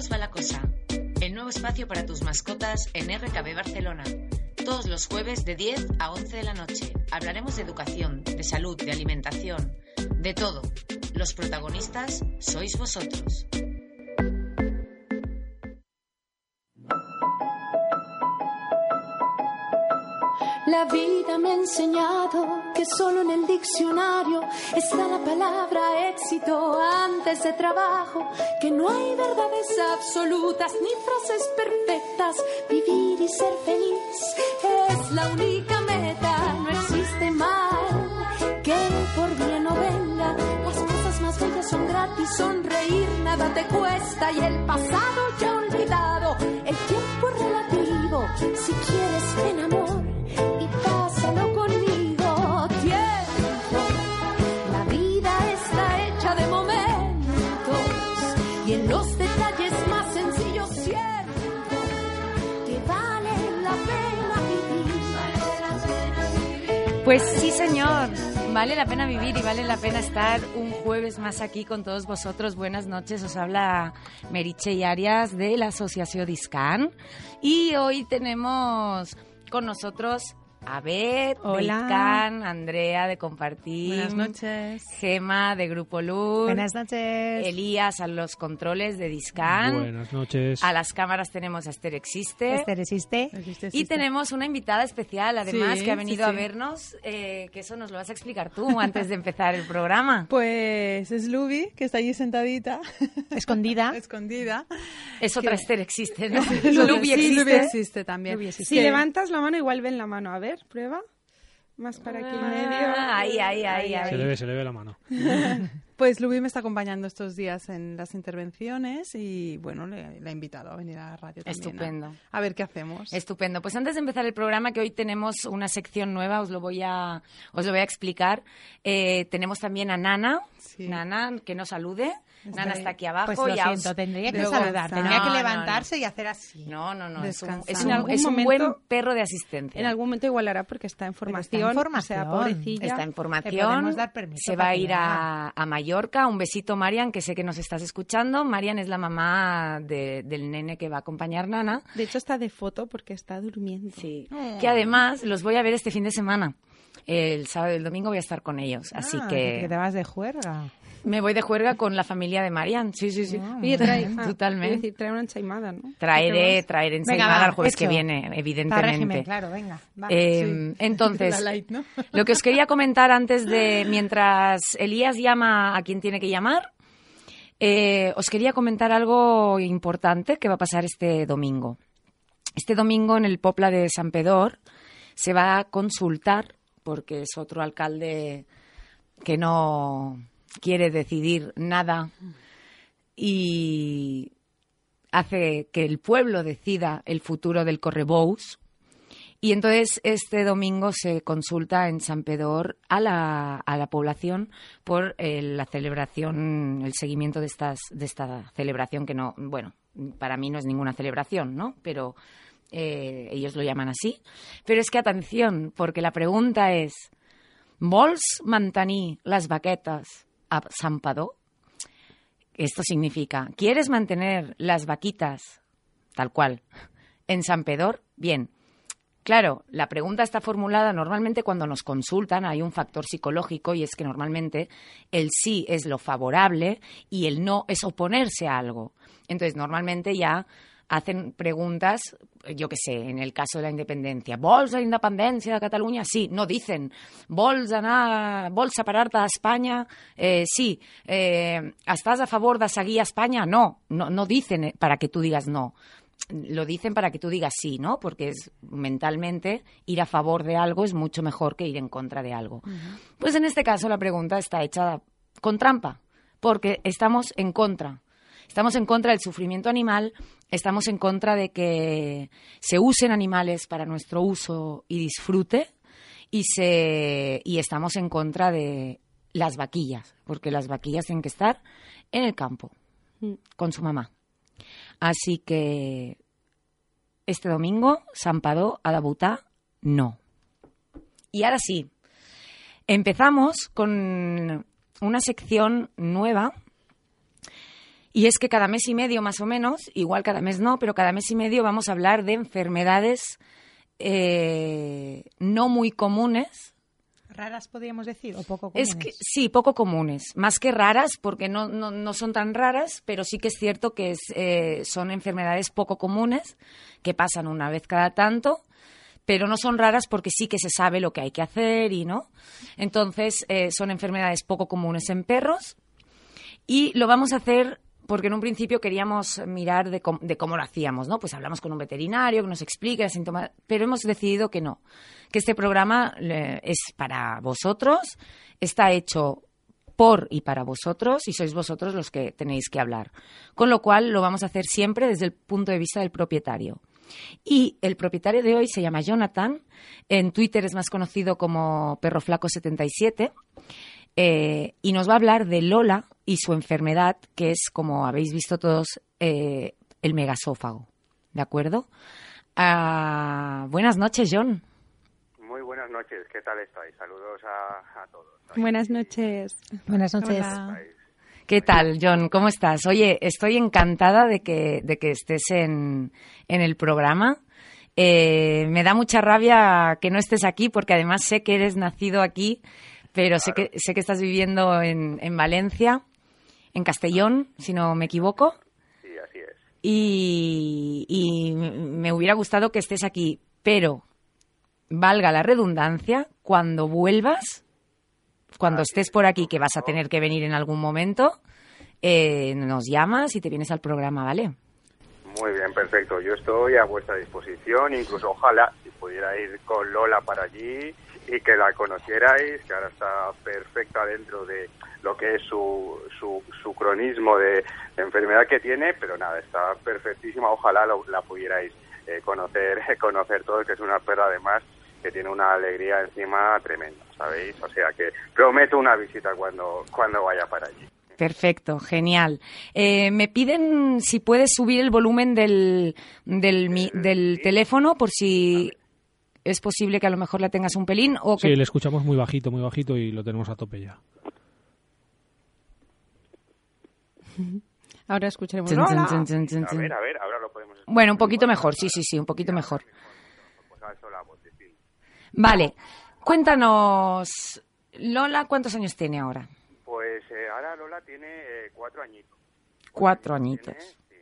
perros va la cosa. El nuevo espacio para tus mascotas en RKB Barcelona. Todos los jueves de 10 a 11 de la noche. Hablaremos de educación, de salud, de alimentación, de todo. Los protagonistas sois vosotros. La vida me ha enseñado que solo en el diccionario está la palabra éxito antes de trabajo, que no hay verdades absolutas ni frases perfectas. Vivir y ser feliz es la única meta, no existe mal que por bien no venga. Las cosas más bellas son gratis, sonreír nada te cuesta y el pasado ya olvidado, el tiempo es relativo. Si quieres en Pues sí, señor. Vale la pena vivir y vale la pena estar un jueves más aquí con todos vosotros. Buenas noches, os habla Meritxe Arias de la Asociación Discan. Y hoy tenemos con nosotros a Beth, de Hola. Discan, Andrea de Compartir, Buenas noches. Gema de Grupo Luz, Buenas noches. Elías a los controles de Discan. Buenas noches. A las cámaras tenemos a Esther Existe. Esther, ¿existe? Y tenemos una invitada especial, además, Sí, que ha sí, venido a vernos, eh, que eso nos lo vas a explicar tú antes de empezar el programa. Pues es Luby, que está allí sentadita, Escondida. escondida. Es otra Esther Existe, ¿no? Sí, existe. Luby existe también. Luby existe. Si levantas la mano, igual ven la mano. A ver, prueba. Más para aquí en medio. Ah, ahí, ahí, ahí, ahí. Se le ve, se le ve la mano. Pues Luby me está acompañando estos días en las intervenciones y bueno, le, le he invitado a venir a la radio también. a- Estupendo. A, ver qué hacemos. Estupendo. Pues antes de empezar el programa, que hoy tenemos una sección nueva, os lo voy a, os lo voy a explicar. Eh, tenemos también a Nana. Sí. Nana, que nos salude. Nana está aquí abajo. Pues lo ya siento, tendría que Luego- saludar, tendría No, que no, levantarse y hacer así. No, no, no. Es un, es un- algún es un momento- buen perro de asistencia. En algún momento igual hará porque está en Pero está formación. en formación. O sea, pobrecilla. Está en formación. dar Se va a que ir a, a Mallorca. Un besito, Marian, que sé que nos estás escuchando. Marian es la mamá de- del nene que va a acompañar Nana. De hecho, está de foto porque está durmiendo. Sí. Oh. Que además los voy a ver este fin de semana. El sábado y el domingo voy a estar con ellos. Así Ah, que te vas de juerga. Me voy de juerga con la familia de Marian. Sí, sí, sí. Oye, trae, ah, Totalmente. quiero decir, trae una enchaimada, ¿no? Traeré, traeré ensaimada va, el jueves que viene, Para evidentemente. régimen, claro, venga. va. Eh, Entonces, La light, ¿no? lo que os quería comentar antes de, mientras Elías llama a quien tiene que llamar, eh, os quería comentar algo importante que va a pasar este domingo. Este domingo en el Popla de San Pedor se va a consultar, porque es otro alcalde que no quiere decidir nada y hace que el pueblo decida el futuro del Correbous. Y entonces este domingo se consulta en San Pedor a la, a la población por eh, la celebración, el seguimiento de, estas, de esta celebración que no, bueno, para mí no es ninguna celebración, ¿no? Pero eh, ellos lo llaman así. Pero es que atención, porque la pregunta es, ¿vols mantenir las vaquetas a San Padó? Esto significa, ¿quieres mantener las vaquitas tal cual en San Pedor? Bien. Claro, la pregunta está formulada normalmente cuando nos consultan, hay un factor psicológico y es que normalmente el sí es lo favorable y el no es oponerse a algo. Entonces, normalmente ya hacen preguntas, yo qué sé, en el caso de la independencia, ¿vols la independencia de Cataluña? Sí, no dicen, ¿vols anar, vols separar-te d'Espanya? Eh, sí, eh, ¿estás a favor de seguir a España? No, no, no dicen para que tú digas no lo dicen para que tú digas sí, ¿no? Porque es mentalmente ir a favor de algo es mucho mejor que ir en contra de algo. Pues en este caso la pregunta está hecha con trampa, porque estamos en contra. Estamos en contra del sufrimiento animal, estamos en contra de que se usen animales para nuestro uso y disfrute y se y estamos en contra de las vaquillas, porque las vaquillas tienen que estar en el campo con su mamá. Así que este domingo San Padó ha de votar no. Y ahora sí, empezamos con una sección nueva Y es que cada mes y medio, más o menos, igual cada mes no, pero cada mes y medio vamos a hablar de enfermedades eh, no muy comunes. Raras podríamos decir, o poco comunes. Es que sí, poco comunes, más que raras, porque no, no, no son tan raras, pero sí que es cierto que es, eh, son enfermedades poco comunes, que pasan una vez cada tanto, pero no son raras porque sí que se sabe lo que hay que hacer y no. Entonces, eh, son enfermedades poco comunes en perros y lo vamos a hacer porque en un principio queríamos mirar de, de cómo lo hacíamos, ¿no? Pues hablamos con un veterinario que nos explique los síntomas, pero hemos decidido que no, que este programa eh, es para vosotros, está hecho por y para vosotros y sois vosotros los que tenéis que hablar. Con lo cual lo vamos a hacer siempre desde el punto de vista del propietario. Y el propietario de hoy se llama Jonathan, en Twitter es más conocido como Perroflaco77, eh, y nos va a hablar de Lola y su enfermedad, que es, como habéis visto todos, eh, el megasófago. ¿De acuerdo? Ah, buenas noches, John. Muy buenas noches, ¿qué tal estáis? Saludos a, a todos. Buenas noches. Buenas noches. Hola. ¿Qué tal, John? ¿Cómo estás? Oye, estoy encantada de que, de que estés en, en el programa. Eh, me da mucha rabia que no estés aquí porque además sé que eres nacido aquí, pero sé, que, sé que estás viviendo en, en Valencia, en Castellón, si no me equivoco. Sí, así es. y, y me hubiera gustado que estés aquí, pero valga la redundancia, cuando vuelvas, cuando estés por aquí, que vas a tener que venir en algún momento, eh, nos llamas y te vienes al programa, ¿vale? Muy bien, perfecto. Yo estoy a vuestra disposición, incluso ojalá si pudiera ir con Lola para allí y que la conocierais, que ahora está perfecta dentro de lo que es su, su, su cronismo de, de enfermedad que tiene, pero nada, está perfectísima. Ojalá lo- la pudierais eh, conocer, conocer todo, que es una perra además que tiene una alegría encima tremenda, ¿sabéis? O sea que prometo una visita cuando, cuando vaya para allí. Perfecto, genial. Eh, me piden si puedes subir el volumen del, del, mi- del teléfono por si es posible que a lo mejor la tengas un pelín o que Sí, le escuchamos muy bajito, muy bajito y lo tenemos a tope ya. Ahora escucharemos. A ver, a ver, ahora lo podemos escuchar. Bueno, un poquito mejor, sí, sí, sí, un poquito mejor. Pues. Vale, cuéntanos, Lola, ¿cuántos años tiene ahora? Pues eh, ahora Lola tiene eh, cuatro añitos. Cuatro Tiene, añitos. sí.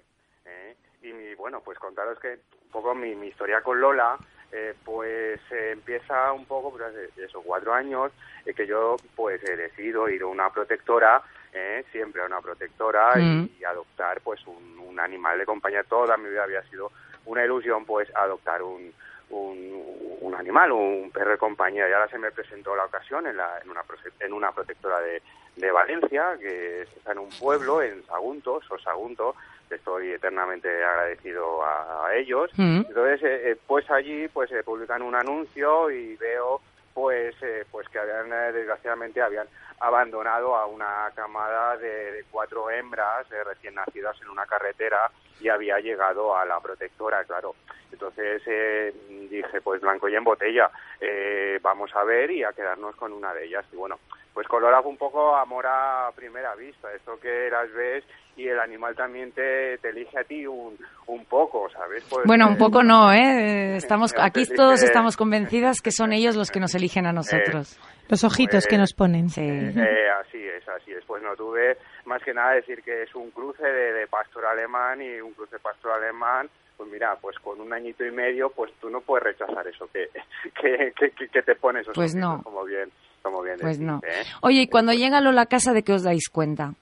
Eh, y mi, bueno, pues contaros que un poco mi, mi historia con Lola, eh, pues eh, empieza un poco, pues hace eso, cuatro años, eh, que yo pues he decidido ir a una protectora, eh, siempre a una protectora Mm. y, adoptar pues un, un animal de compañía. Toda mi vida había sido una ilusión pues adoptar un, un, un animal, un perro de compañía. Y ahora se me presentó la ocasión en, la, en, una, en una protectora de, de Valencia, que está en un pueblo, en Sagunto, Sosagunto. Estoy eternamente agradecido a, a ellos. Mm. Entonces, eh, eh, pues allí pues eh, publican un anuncio y veo pues eh, pues que habían eh, desgraciadamente habían abandonado a una camada de, de cuatro hembras eh, recién nacidas en una carretera y había llegado a la protectora, claro. Entonces eh, dije, pues blanco y en botella, eh, vamos a ver y a quedarnos con una de ellas. Y bueno, pues Colora fue un poco amor a primera vista, esto que las ves y el animal también te, te elige a ti un, un poco, ¿sabes? Pues, Bueno, eh, un poco no, ¿eh? Estamos, Eh, aquí todos eh. estamos convencidas que son ellos los que nos eligen a nosotros. Los ojitos que nos ponen. Sí. Eh, así es, así es. Pues no tuve más que nada decir que es un cruce de, de pastor alemán y un cruce pastor alemán. Pues mira, pues con un añito y medio, pues tú no puedes rechazar eso que, que, que, que- que te pone esos Pues no. como bien, como bien Pues decís, no. ¿eh? Oye, y cuando llega Lola a casa, ¿de qué os dais cuenta?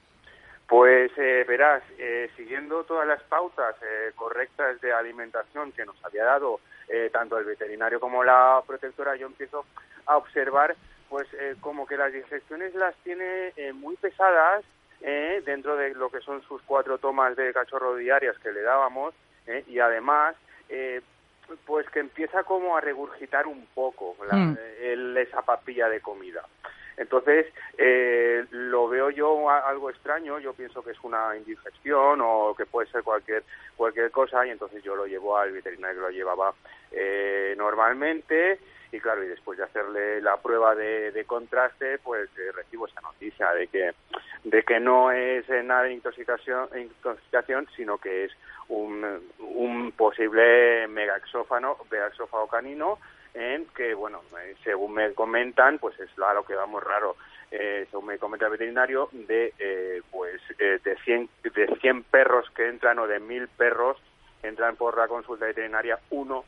Pues eh, verás, eh, siguiendo todas las pautas eh, correctas de alimentación que nos había dado eh, tanto el veterinario como la protectora, yo empiezo a observar pues eh, como que las digestiones las tiene eh, muy pesadas eh, dentro de lo que son sus cuatro tomas de cachorro diarias que le dábamos eh, y además eh, pues que empieza como a regurgitar un poco la- Mm. el- esa papilla de comida. Entonces, eh, lo veo yo a- algo extraño, yo pienso que es una indigestión o que puede ser cualquier cualquier cosa y entonces yo lo llevo al veterinario que lo llevaba eh, normalmente y claro, y después de hacerle la prueba de, de contraste, pues eh, recibo esa noticia de que, de que no es eh, nada de intoxicación, intoxicación sino que es un, un posible megaexófano, megaexófago canino, en que, bueno, eh, según me comentan, pues es lo que vamos raro, eh, según me comenta el veterinario, de eh, pues de 100 de 100 perros que entran o de 1000 perros entran por la consulta veterinaria, uno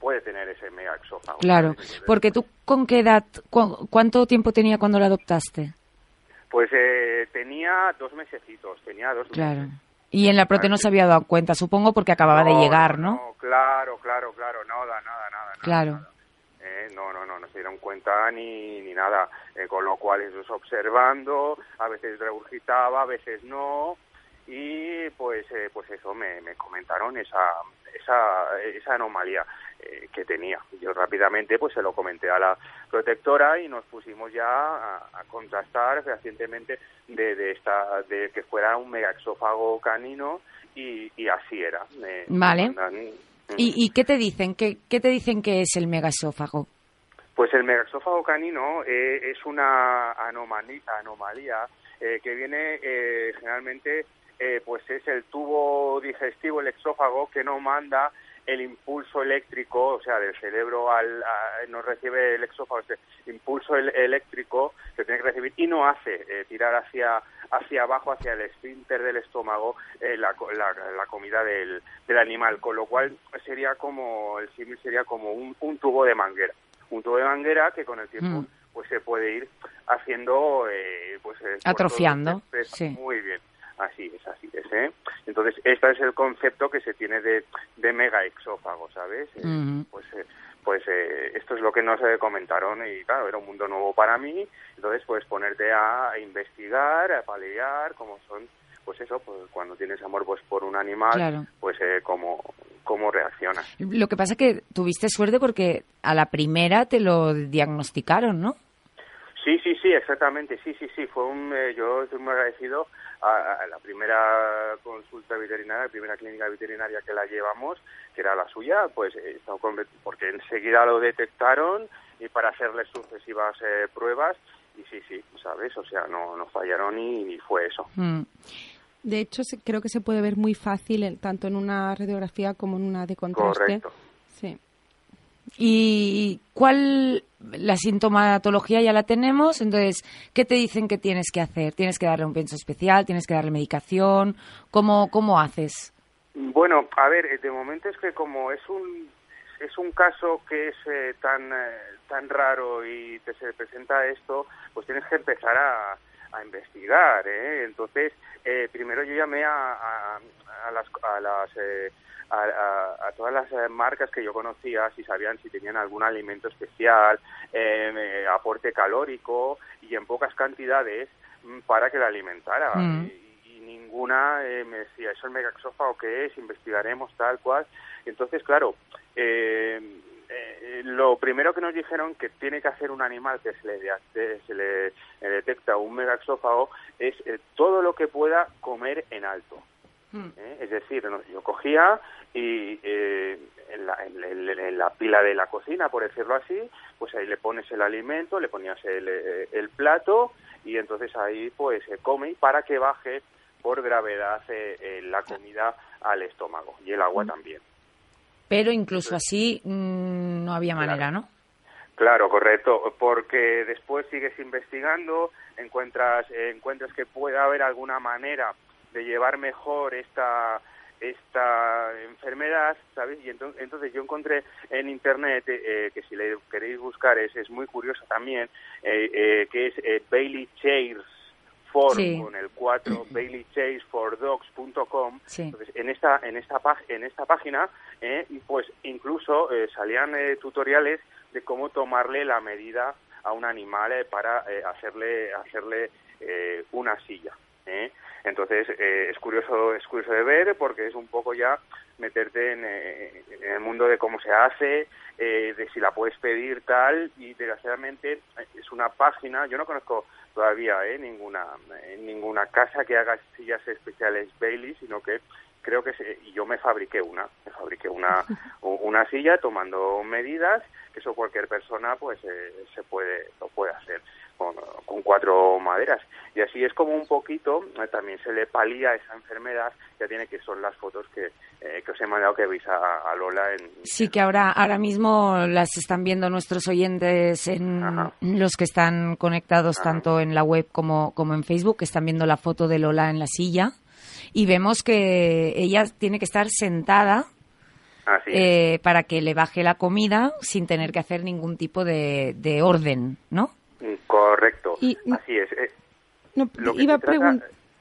puede tener ese megaexófago. Claro, porque tú con qué edad, cu- cuánto tiempo tenía cuando la adoptaste? Pues eh, tenía dos mesecitos, tenía dos Claro. meses. Y en la prote no se había dado cuenta, supongo, porque acababa de llegar, ¿no? Claro, claro, claro, nada, nada, nada. nada, Claro. nada. Eh, no, no, no, no se dieron cuenta ni, ni nada. Eh, con lo cual, ellos observando, a veces regurgitaba, a veces no. Y pues, eh, pues eso, me, me comentaron esa, esa, esa anomalía eh, que tenía. Yo rápidamente pues se lo comenté a la protectora y nos pusimos ya a, a contrastar fehacientemente de, de, esta, de que fuera un megaexófago canino y, y así era. Me- Vale. ¿Y, y qué te dicen? ¿Qué, qué te dicen que es el megasófago? Pues el megaexófago canino eh, es una anomali- anomalía eh, que viene eh, generalmente, eh, pues es el tubo digestivo, el exófago, que no manda el impulso eléctrico, o sea, del cerebro al, a- no recibe el exófago, este impulso el- eléctrico que tiene que recibir y no hace eh, tirar hacia hacia abajo, hacia el esfínter del estómago, eh, la, la, la comida del, del animal, con lo cual sería como, el símil sería como un, un tubo de manguera, un tubo de manguera que con el tiempo Mm. pues se puede ir haciendo, eh, pues eh, Atrofiando, sí. muy bien. Así es, así es, ¿eh? Entonces, este es el concepto que se tiene de, de megaexófago, ¿sabes? Eh. Pues, eh, pues eh, esto es lo que nos eh, comentaron y claro, era un mundo nuevo para mí, entonces pues ponerte a, investigar, a paliar, como son, pues eso, pues cuando tienes amor pues por un animal, Claro. pues eh, cómo, cómo reaccionas. Lo que pasa es que tuviste suerte porque a la primera te lo diagnosticaron, ¿no? Sí, sí, sí, exactamente, sí, sí, sí, fue un, eh, yo estoy muy agradecido a, a la primera consulta veterinaria, la primera clínica veterinaria que la llevamos, que era la suya, pues eh, porque enseguida lo detectaron y para hacerle sucesivas eh, pruebas y sí, sí, sabes, o sea, no, no fallaron y, y fue eso. Mm. De hecho, creo que se puede ver muy fácil tanto en una radiografía como en una de contraste. Correcto. ¿Y cuál la sintomatología ya la tenemos? Entonces, ¿qué te dicen que tienes que hacer? ¿Tienes que darle un pienso especial? ¿Tienes que darle medicación? ¿Cómo, cómo haces? Bueno, a ver, eh, de momento es que como es un es un caso que es eh, tan eh, tan raro y te se presenta esto, pues tienes que empezar a, a investigar, ¿eh? Entonces, eh, primero yo llamé a, a, las a las a, a- a todas las eh, marcas que yo conocía si sabían si tenían algún alimento especial, eh, aporte calórico y en pocas cantidades mm, para que la alimentara. Mm. Y, y ninguna eh, me decía, ¿eso el megaexófago qué es? Investigaremos tal cual. Entonces, claro, eh, eh, lo primero que nos dijeron que tiene que hacer un animal que se le, de- se le detecta un megaexófago es eh, todo lo que pueda comer en alto. ¿Eh? Es decir, yo cogía y eh, en, la, en, en- en la pila de la cocina, por decirlo así, pues ahí le pones el alimento, le ponías el, eh, el plato y entonces ahí pues se come para que baje por gravedad eh, eh, la comida al estómago y el agua también. Pero incluso así mm, no había manera, ¿no? Claro, correcto, porque después sigues investigando, encuentras encuentras que puede haber alguna manera de llevar mejor esta esta enfermedad, ¿sabes? Y entonces, entonces yo encontré en internet eh, que si le queréis buscar es, es muy curioso también eh, eh, que es eh, Bailey Chairs for Sí. con el 4 baileychairsfordogs.com Sí. entonces, en esta en esta en esta página eh, pues incluso eh, salían eh, tutoriales de cómo tomarle la medida a un animal eh, para eh, hacerle hacerle eh, una silla ¿eh? Entonces eh, es curioso es curioso de ver porque es un poco ya meterte en, eh, en el mundo de cómo se hace eh, de si la puedes pedir tal y desgraciadamente eh, es una página yo no conozco todavía eh, ninguna ninguna casa que haga sillas especiales Bailey sino que creo que y yo me fabriqué una, me fabriqué una, una silla tomando medidas, que eso cualquier persona pues se puede, lo puede hacer con, cuatro maderas. Y así es como un poquito, eh, también se le palía esa enfermedad, ya tiene que son las fotos que, eh, que os he mandado que veis a, Lola en... Sí, que ahora, ahora mismo las están viendo nuestros oyentes, en los que están conectados tanto en la web como, como en Facebook, que están viendo la foto de Lola en la silla. Y vemos que ella tiene que estar sentada eh, para que le baje la comida sin tener que hacer ningún tipo de, de orden, ¿no? Correcto, así es. Eh, iba, a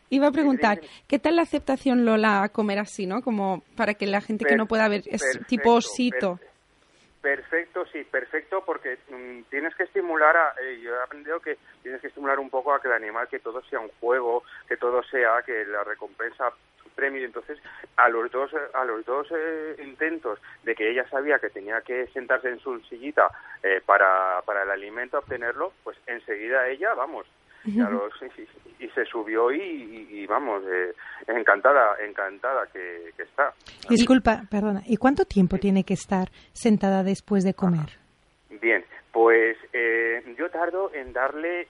iba, a preguntar, ¿qué tal la aceptación Lola a comer así, no? Como para que la gente que no pueda ver, es tipo osito. perfecto, sí, perfecto, porque mm, tienes que estimular, a, eh, yo he aprendido que tienes que estimular un poco a que el animal, que todo sea un juego, que todo sea, que la recompensa premio y entonces a los dos a los dos eh, intentos de que ella sabía que tenía que sentarse en su sillita eh, para, para el alimento obtenerlo pues enseguida ella vamos y, se subió y, vamos eh, encantada encantada que, está. Disculpa perdona y cuánto tiempo tiene que estar sentada después de comer bien pues yo tardo en darle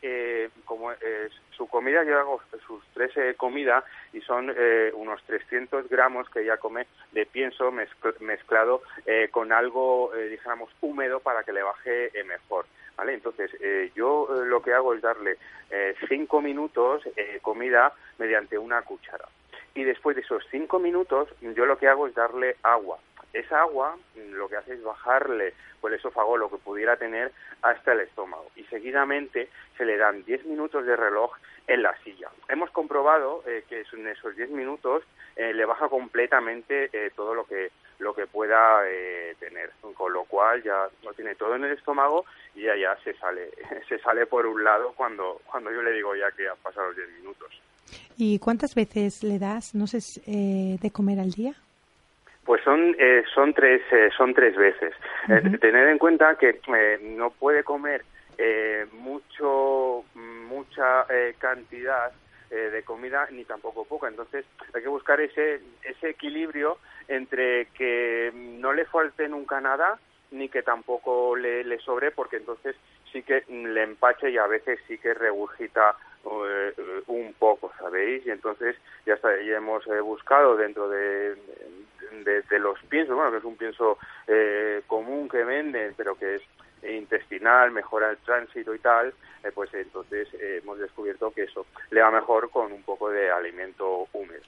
como su comida, yo hago sus tres comidas y son eh, unos 300 gramos que ella come de pienso mezclado eh, con algo, eh, dijéramos, húmedo para que le baje mejor. ¿Vale? Entonces, yo lo que hago es darle cinco minutos comida mediante una cuchara. Y después de esos cinco minutos, yo lo que hago es darle agua esa agua lo que hace es bajarle por el esófago lo que pudiera tener hasta el estómago y seguidamente se le dan 10 minutos de reloj en la silla. Hemos comprobado eh, que en esos 10 minutos eh, le baja completamente eh, todo lo que lo que pueda tener, con lo cual ya lo tiene todo en el estómago y ya ya se sale se sale por un lado cuando cuando yo le digo ya que han pasado los 10 minutos. ¿Y cuántas veces le das, no sé, de comer al día? Pues son eh, son tres eh, son tres veces. Eh, tener en cuenta que no puede comer mucho mucha cantidad de comida ni tampoco poca. Entonces hay que buscar ese ese equilibrio entre que no le falte nunca nada ni que tampoco le, le sobre porque entonces sí que le empache y a veces sí que regurgita un poco, ¿sabéis? Y entonces ya, está, hemos buscado dentro de, de, los piensos, bueno, que es un pienso eh, común que venden, pero que es intestinal, mejora el tránsito y tal, eh, pues entonces eh, hemos descubierto que eso le va mejor con un poco de alimento húmedo.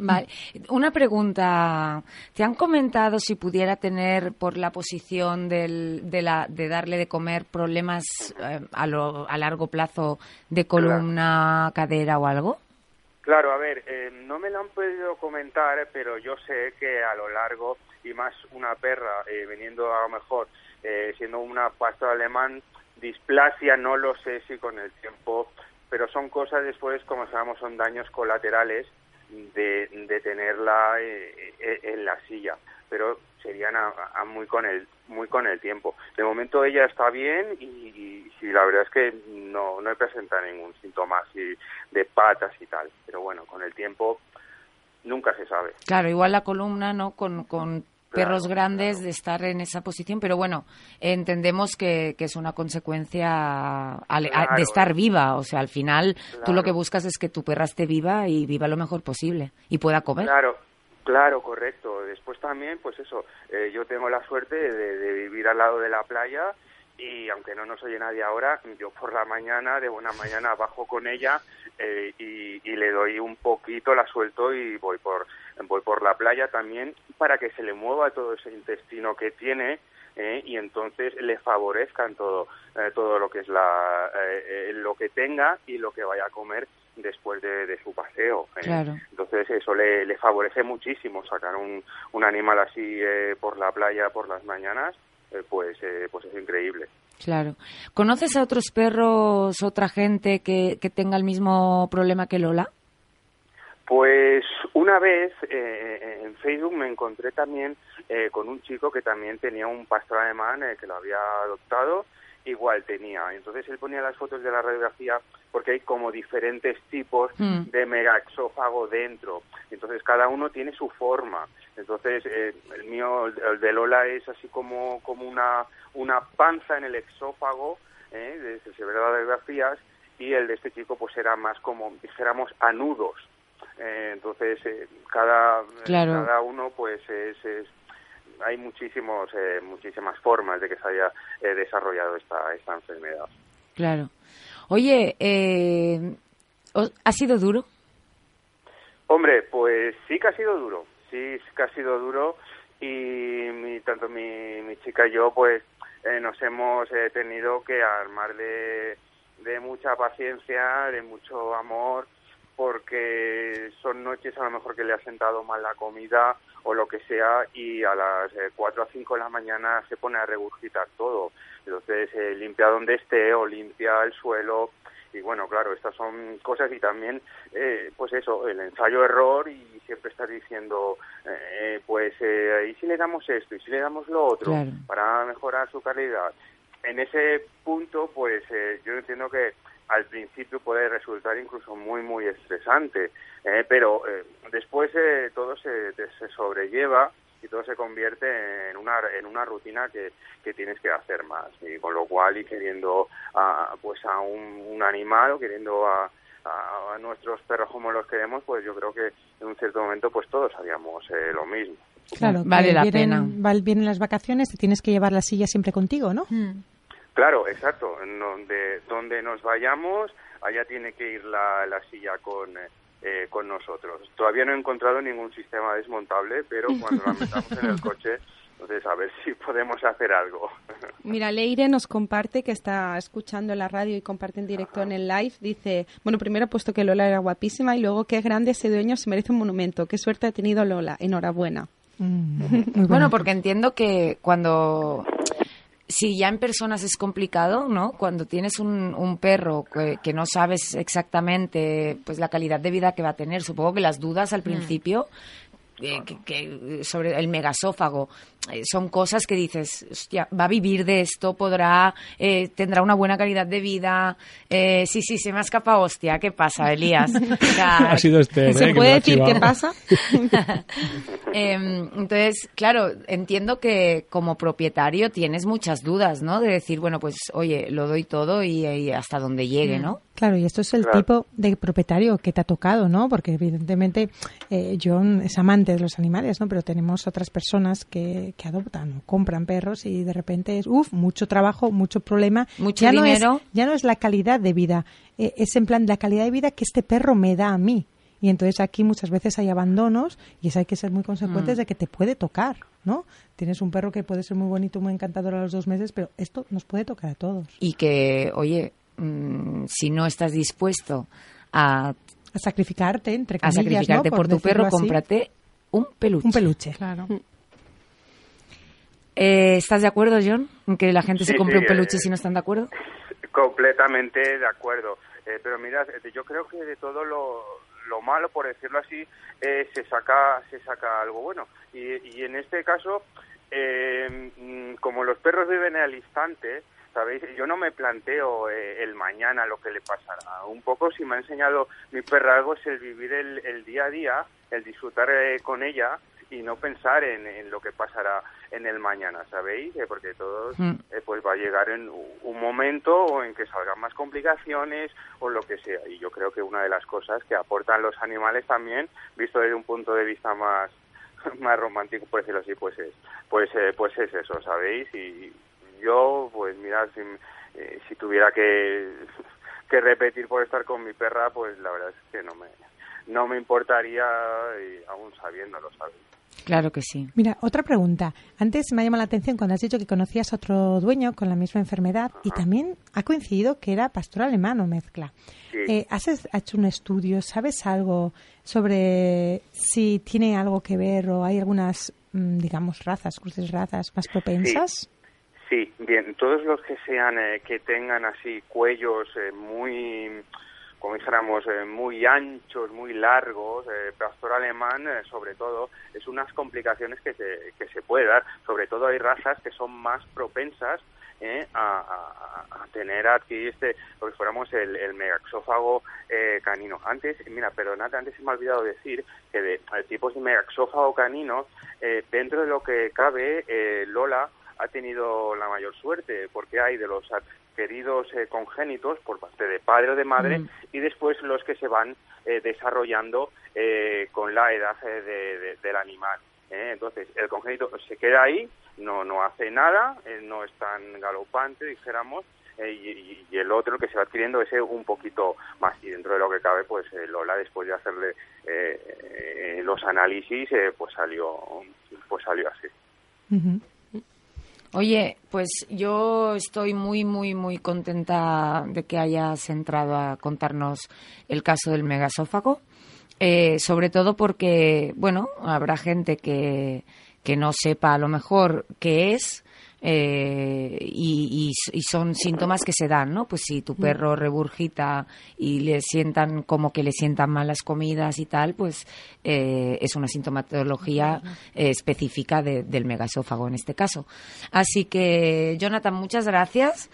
Vale. Una pregunta. ¿Te han comentado si pudiera tener, por la posición del, de, la, de darle de comer, problemas a, lo, a largo plazo de columna, cadera o algo? Claro, a ver, eh, no me lo han podido comentar, pero yo sé que a lo largo, y más una perra, eh, veniendo a lo mejor, eh, siendo una pastora alemán, displasia, no lo sé si con el tiempo, pero son cosas después, como sabemos, son daños colaterales de, de tenerla en la silla, pero serían a, muy con el muy con el tiempo. De momento ella está bien y, la verdad es que no no presenta ningún síntoma así de patas y tal, pero bueno, con el tiempo nunca se sabe. Claro, igual la columna, ¿no? Con, con perros grandes de estar en esa posición, pero bueno, entendemos que, que es una consecuencia de estar viva, o sea, al final tú lo que buscas es que tu perra esté viva y viva lo mejor posible y pueda comer. Claro, Claro, correcto. Después también, pues eso, eh, yo tengo la suerte de, vivir al lado de la playa y aunque no nos oye nadie ahora, yo por la mañana, de buena mañana, bajo con ella eh, y, le doy un poquito, la suelto y voy por, voy por la playa también para que se le mueva todo ese intestino que tiene eh, y entonces le favorezcan todo, todo lo que es la, lo que tenga y lo que vaya a comer después de, su paseo. ¿eh? Entonces eso le, le, favorece muchísimo sacar un, un animal así eh, por la playa por las mañanas, eh, pues, pues es increíble. Claro. ¿Conoces a otros perros, otra gente que, que tenga el mismo problema que Lola? Pues una vez en Facebook me encontré también con un chico que también tenía un pastor alemán que lo había adoptado igual tenía. Entonces él ponía las fotos de la radiografía porque hay como diferentes tipos mm. de megaexófago dentro. Entonces cada uno tiene su forma. Entonces eh, el mío, el de Lola es así como, como una, una panza en el exófago, ¿eh? se ve las radiografías, y el de este chico pues era más como, dijéramos, anudos. Eh, entonces eh, cada, cada uno pues es hay muchísimos, eh, muchísimas formas de que se haya eh, desarrollado esta, esta enfermedad. Claro. Oye, eh, ¿ha sido duro? Hombre, pues sí que ha sido duro, sí que ha sido duro y tanto mi, mi chica y yo pues nos hemos tenido que armar de, de mucha paciencia, de mucho amor, porque son noches a lo mejor que le ha sentado mal la comida o lo que sea y a las eh, 4 a 5 de la mañana se pone a regurgitar todo. Entonces eh, limpia donde esté o limpia el suelo y bueno, claro, estas son cosas y también, eh, pues eso, el ensayo-error y siempre estar diciendo, eh, pues, eh, ¿y si le damos esto? ¿Y si le damos lo otro? Para mejorar su calidad. En ese punto, pues eh, yo entiendo que al principio puede resultar incluso muy, muy estresante, eh, pero eh, después eh, todo se, se, sobrelleva y todo se convierte en una, en una rutina que, que tienes que hacer más. Y con lo cual, y queriendo a, pues a un, animal o queriendo a, a, nuestros perros como los queremos, pues yo creo que en un cierto momento pues todos haríamos lo mismo. Claro, vale la pena. Vienen las vacaciones, te tienes que llevar la silla siempre contigo, ¿no? Mm. Claro, exacto. Donde, donde nos vayamos, allá tiene que ir la, la silla con, eh, con nosotros. Todavía no he encontrado ningún sistema desmontable, pero cuando la metamos en el coche, entonces a ver si podemos hacer algo. Mira, Leire nos comparte que está escuchando la radio y comparte en directo en el live. Dice, bueno, primero ha puesto que Lola era guapísima y luego qué grande ese dueño, se merece un monumento. Qué suerte ha tenido Lola. Enhorabuena. Mm, bueno, porque entiendo que cuando si ya en personas es complicado, ¿no? Cuando tienes un, un perro que, no sabes exactamente pues la calidad de vida que va a tener, supongo que las dudas al mm. principio eh, que, sobre el megasófago. Eh, son cosas que dices, hostia, va a vivir de esto, podrá, eh, tendrá una buena calidad de vida. sí, sí, se me ha escapado, hostia, ¿qué pasa, Elías? ha sido este, ¿Se puede decir qué pasa? Em, entonces, claro, entiendo que como propietario tienes muchas dudas, ¿no? De decir, bueno, pues, oye, lo doy todo y, hasta donde llegue, mm. ¿no? Claro, y esto es el tipo de propietario que te ha tocado, ¿no? Porque evidentemente John es amante de los animales, ¿no? Pero tenemos otras personas que, que adoptan o compran perros y de repente es, uff, mucho trabajo, mucho problema. Mucho ya dinero. No es, ya no es la calidad de vida, eh, es en plan la calidad de vida que este perro me da a mí. Y entonces aquí muchas veces hay abandonos y eso hay que ser muy consecuentes mm. de que te puede tocar, ¿no? Tienes un perro que puede ser muy bonito, muy encantador a los dos meses, pero esto nos puede tocar a todos. Y que, oye, mm, si no estás dispuesto a a sacrificarte, entre comillas, A sacrificarte por, tu perro, cómprate un peluche. Un peluche, claro. Eh, ¿Estás de acuerdo, John, en que la gente se compre un peluche eh, si no están de acuerdo? Completamente de acuerdo. Eh, pero mira, yo creo que de todo lo, lo malo, por decirlo así, se saca se saca algo bueno. Y, y en este caso, mm, como los perros viven al instante, ¿sabéis? Yo no me planteo el mañana lo que le pasará. Un poco si me ha enseñado mi perra algo es el vivir el, el día a día el disfrutar eh, con ella y no pensar en, lo que pasará en el mañana, ¿sabéis? Eh, porque todo mm. eh, pues va a llegar en un momento o en que salgan más complicaciones o lo que sea. Y yo creo que una de las cosas que aportan los animales también, visto desde un punto de vista más más romántico, por decirlo así, pues es pues pues es eso, ¿sabéis? Y yo, pues mirad, si, si tuviera que que repetir por estar con mi perra, pues la verdad es que no me no me importaría, aún sabiéndolo, ¿sabes? Claro que sí. Mira, otra pregunta. Antes me ha llamado la atención cuando has dicho que conocías a otro dueño con la misma enfermedad y también ha coincidido que era pastor alemán o mezcla. Eh, ¿Has hecho un estudio? ¿Sabes algo sobre si tiene algo que ver o hay algunas, mm, digamos, razas, cruces razas más propensas? Sí. Bien, todos los que sean, eh, que tengan así cuellos eh, muy como dijéramos, eh, muy anchos, muy largos, eh, pastor alemán, eh, sobre todo, es unas complicaciones que se, que se puede dar. Sobre todo hay razas que son más propensas ¿eh? a, a, tener aquí este, lo fuéramos el, el megaxófago eh, canino. Antes, mira, pero nada, antes se me ha olvidado decir que de, tipos de megaxófago canino, eh, dentro de lo que cabe, Lola ha tenido la mayor suerte, porque hay de los queridos congénitos por parte de padre o de madre mm. y después los que se van desarrollando con la edad del animal. Entonces, el congénito se queda ahí, no, no hace nada, eh, no es tan galopante, dijéramos, eh, y, el otro que se va adquiriendo ese un poquito más. Y dentro de lo que cabe, pues eh, Lola, después de hacerle los análisis, pues salió pues salió así. Oye, pues yo estoy muy, muy, muy contenta de que hayas entrado a contarnos el caso del megasófago, sobre todo porque, bueno, habrá gente que, que no sepa a lo mejor qué es, eh, y, son síntomas que se dan, ¿no? Pues si tu mm. perro regurgita y le sientan como que le sientan mal las comidas y tal, pues eh, es una sintomatología eh, específica del megasófago en este caso. Así que, Jonathan, muchas gracias.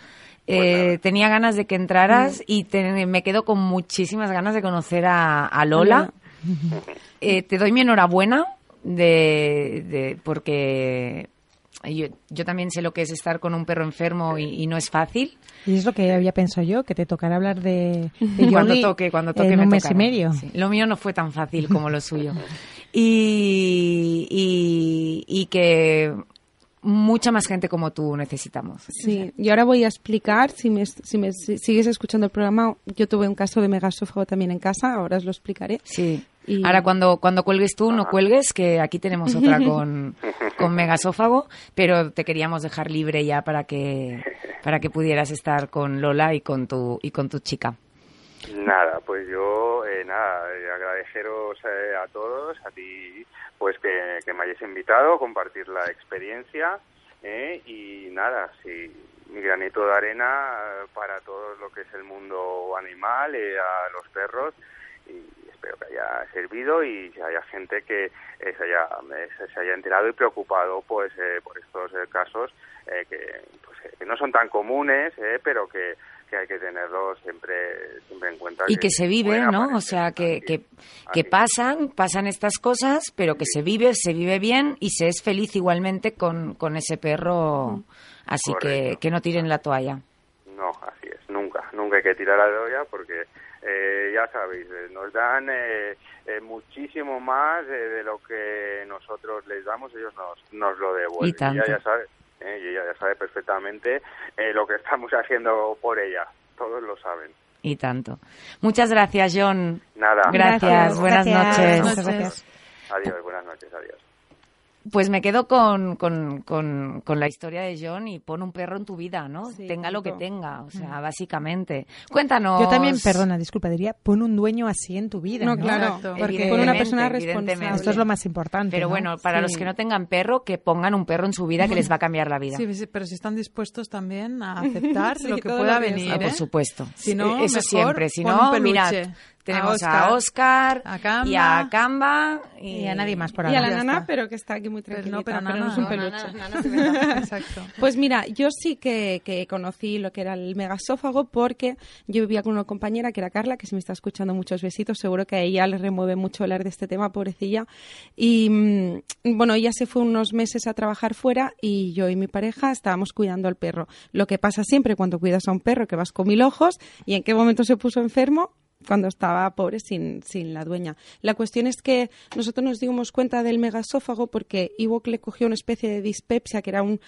Pues tenía ganas de que entraras mm. y me quedo con muchísimas ganas de conocer a, Lola. te doy mi enhorabuena de, porque yo, yo, también sé lo que es estar con un perro enfermo y, no es fácil. Y es lo que había pensado yo, que te tocará hablar de, cuando toque, cuando toque en un mes y medio. Lo mío no fue tan fácil como lo suyo. Y, y, y que mucha más gente como tú necesitamos. Sí, y ahora voy a explicar, si me, si me sigues escuchando el programa, yo tuve un caso de megasófago también en casa, ahora os lo explicaré. Sí. Ahora cuando, cuando cuelgues tú, no cuelgues, que aquí tenemos otra con, con megasófago, pero te queríamos dejar libre ya para que, para que pudieras estar con Lola y con tu, y con tu chica. Nada, pues yo, eh, nada, eh, agradeceros eh, a todos, a ti, pues que, me hayáis invitado a compartir la experiencia y nada, si mi granito de arena para todo lo que es el mundo animal, a los perros y espero que haya servido y que haya gente que se, haya, se haya enterado y preocupado pues por estos casos que, pues, que no son tan comunes, pero que que hay que tenerlo siempre, siempre en cuenta. Y que, se vive, ¿no? O sea, que, que, que, pasan, pasan estas cosas, pero que se vive, se vive bien y se es feliz igualmente con, con ese perro. Así que, que no tiren la toalla. No, así es, nunca, nunca hay que tirar la toalla porque eh, ya sabéis, eh, nos dan eh, muchísimo más de lo que nosotros les damos, ellos nos, nos lo devuelven. Y tanto. ya, ya sabes, ¿eh? y ella ya sabe perfectamente eh, lo que estamos haciendo por ella. Todos lo saben. Y tanto. Muchas gracias, John. Nada. Gracias. Buenas noches. Adiós, buenas noches, adiós. Pues me quedo con, con, con, la historia de John y pon un perro en tu vida, ¿no? tenga lo que tenga, o sea, mm. básicamente. Cuéntanos. Yo también, perdona, disculpa, diría, pon un dueño así en tu vida. No, claro, porque pon una persona responsable. Esto es lo más importante. Pero bueno, para los que no tengan perro, que pongan un perro en su vida que les va a cambiar la vida. Sí, pero si están dispuestos también a aceptar lo que pueda venir. Ah, por ¿eh? supuesto. Si no, Eso siempre. Si no, mirad tenemos a Oscar, y a Camba y, a nadie más por ahora. Y a la nana, pero que está aquí muy tranquila. Pero no, pero, no, es un peluche. Exacto. Pues mira, yo sí que, que, conocí lo que era el megasófago porque yo vivía con una compañera que era Carla, que se me está escuchando muchos besitos, seguro que a ella le remueve mucho hablar de este tema, pobrecilla. Y mm, bueno, ella se fue unos meses a trabajar fuera y yo y mi pareja estábamos cuidando al perro. Lo que pasa siempre cuando cuidas a un perro, que vas con mil ojos y en qué momento se puso enfermo, cuando estaba pobre sin, sin la dueña. La cuestión es que nosotros nos dimos cuenta del megasófago porque Ivok le cogió una especie de dispepsia que era un,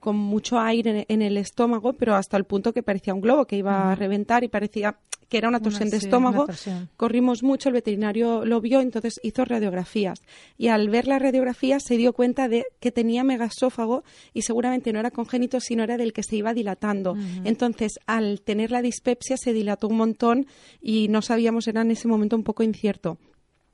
con mucho aire en, el estómago, pero hasta el punto que parecía un globo que iba a reventar y parecía que era una torsión de estómago. Corrimos mucho, el veterinario lo vio, entonces hizo radiografías. Y al ver la radiografía se dio cuenta de que tenía megasófago y seguramente no era congénito, sino era del que se iba dilatando. Entonces, al tener la dispepsia se dilató un montón y no sabíamos, era en ese momento un poco incierto.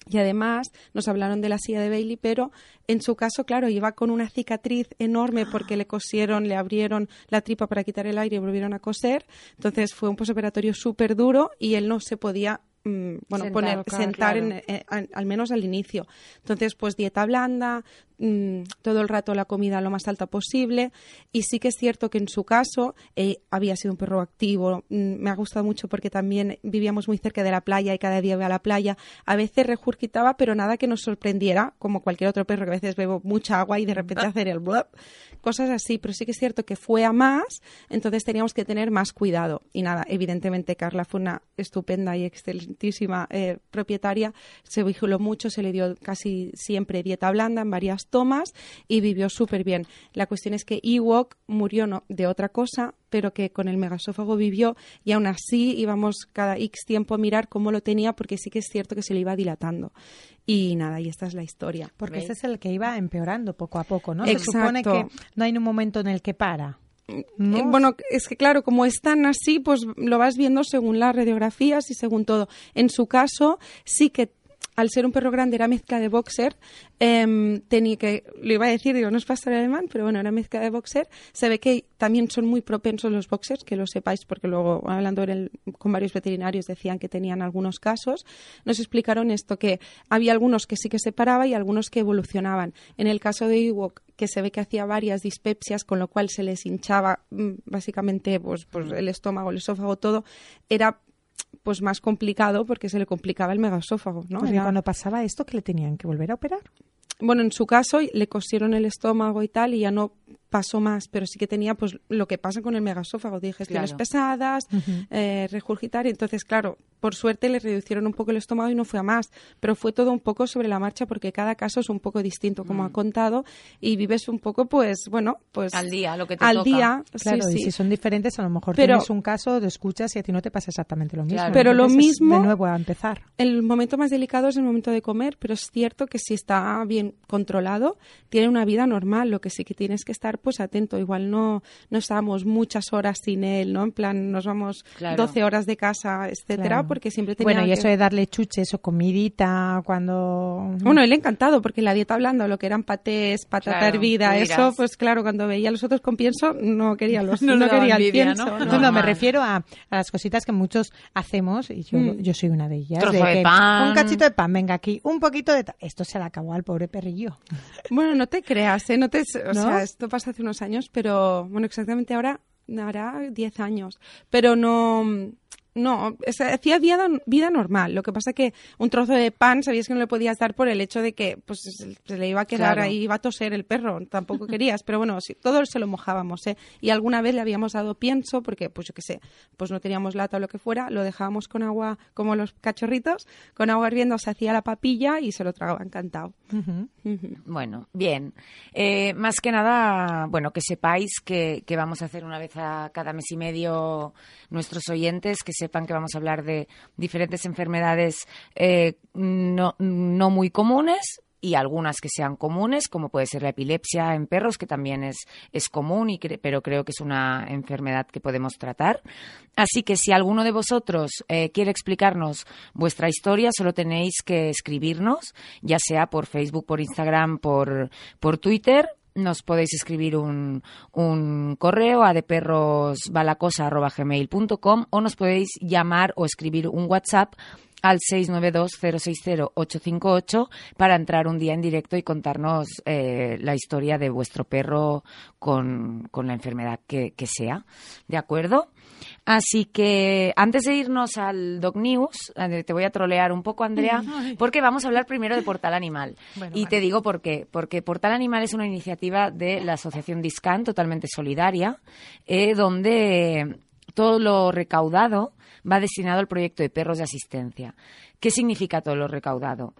Y además nos hablaron de la silla de Bailey, pero en su caso, claro, iba con una cicatriz enorme porque le cosieron, le abrieron la tripa para quitar el aire y volvieron a coser. Entonces fue un posoperatorio súper duro y él no se podía mm, bueno, sentar, poner, sentar en, eh, al menos al inicio. Entonces, pues dieta blanda, mm, todo el rato la comida lo más alta posible y sí que es cierto que en su caso eh, había sido un perro activo. Mm, me ha gustado mucho porque también vivíamos muy cerca de la playa y cada día iba a la playa. A veces regurgitaba, pero nada que nos sorprendiera, como cualquier otro perro que a veces bebo mucha agua y de repente hacer el blub, cosas así. Pero sí que es cierto que fue a más, entonces teníamos que tener más cuidado. Y nada, evidentemente Carla fue una estupenda y excelentísima eh, propietaria. Se vigiló mucho, se le dio casi siempre dieta blanda en varias tomas y vivió súper bien. La cuestión es que Ewok murió no, de otra cosa, pero que con el megasófago vivió y aún así íbamos cada X tiempo a mirar cómo lo tenía porque sí que es cierto que se le iba dilatando. Y nada, y esta es la historia. Porque ese es el que iba empeorando poco a poco, ¿no? Se supone que no hay un momento en el que para. Eh, bueno, es que claro, como es tan así, pues lo vas viendo según las radiografías y según todo. En su caso, sí que al ser un perro grande era mezcla de boxer, eh, tenía que, lo iba a decir, digo, no es pastor alemán, pero bueno, era mezcla de boxer. Se ve que también son muy propensos los boxers, que lo sepáis, porque luego hablando con varios veterinarios decían que tenían algunos casos. Nos explicaron esto, que había algunos que sí que se paraba y algunos que evolucionaban. En el caso de Ewok, que se ve que hacía varias dispepsias, con lo cual se les hinchaba mm, básicamente pues, pues el estómago, el esófago, todo, era pues más complicado porque se le complicaba el megasófago, ¿no? Pues cuando pasaba esto, que le tenían que volver a operar? Bueno, en su caso le cosieron el estómago y tal y ya no pasó más, pero sí que tenía pues lo que pasa con el megasófago, digestiones pesadas, eh, regurgitar, y entonces claro, por suerte le reducieron un poco el estómago y no fue a más, pero fue todo un poco sobre la marcha porque cada caso es un poco distinto, como ha mm. contado, y vives un poco, pues, bueno, pues... Al día, lo que te Al día, claro, y si son diferentes, a lo mejor pero, tienes un caso, te escuchas y a ti no te pasa exactamente lo mismo. Pero lo mismo... De nuevo a empezar. El momento más delicado es el momento de comer, pero es cierto que si está bien controlado, tiene una vida normal, lo que sí que tienes que estar, pues, atento. Igual no, no estábamos muchas horas sin él, ¿no? En plan, nos vamos 12 horas de casa, etcétera, porque siempre tenía Bueno, y eso de darle chuches o comidita cuando... Bueno, él encantado, porque la dieta hablando, lo que eran patés, patata hervida, eso, pues claro, cuando veía a los otros con pienso, no quería los no, quería el pienso. ¿no? No, me refiero a, las cositas que muchos hacemos, y yo, mm. yo soy una de ellas. Trozo de, pan. Un cachito de pan, venga aquí, un poquito de... Esto se le acabó al pobre perrillo. Bueno, no te creas, ¿eh? No te, o sea, esto pasa hace unos años, pero bueno, exactamente ahora hará 10 años, pero no no, hacía vida, vida normal. Lo que pasa que un trozo de pan sabías que no le podías dar por el hecho de que pues se le iba a quedar ahí, iba a toser el perro. Tampoco querías, pero bueno, sí, todo se lo mojábamos, ¿eh? Y alguna vez le habíamos dado pienso porque, pues yo qué sé, pues no teníamos lata o lo que fuera, lo dejábamos con agua, como los cachorritos, con agua hirviendo se hacía la papilla y se lo tragaba encantado. Bueno, bien. Eh, más que nada, bueno, que sepáis que, que vamos a hacer una vez a cada mes y medio nuestros oyentes, que se sepan que vamos a hablar de diferentes enfermedades eh, no, no muy comunes, y algunas que sean comunes, como puede ser la epilepsia en perros, que también es, es común, y pero creo que es una enfermedad que podemos tratar. Así que si alguno de vosotros eh, quiere explicarnos vuestra historia, solo tenéis que escribirnos, ya sea por Facebook, por Instagram, por, por Twitter nos podéis escribir un, un correo a deperrosbalacosa.gmail.com o nos podéis llamar o escribir un WhatsApp al 692-060-858 para entrar un día en directo y contarnos eh, la historia de vuestro perro con, con la enfermedad que, que, sea. ¿De acuerdo? Así que antes de irnos al Dog News, eh, te voy a trolear un poco, Andrea, porque vamos a hablar primero de Portal Animal. y te digo por qué. Porque Portal Animal es una iniciativa de la Asociación Discan, totalmente solidaria, eh, donde todo lo recaudado va destinado al proyecto de perros de asistencia. ¿Qué significa todo lo recaudado?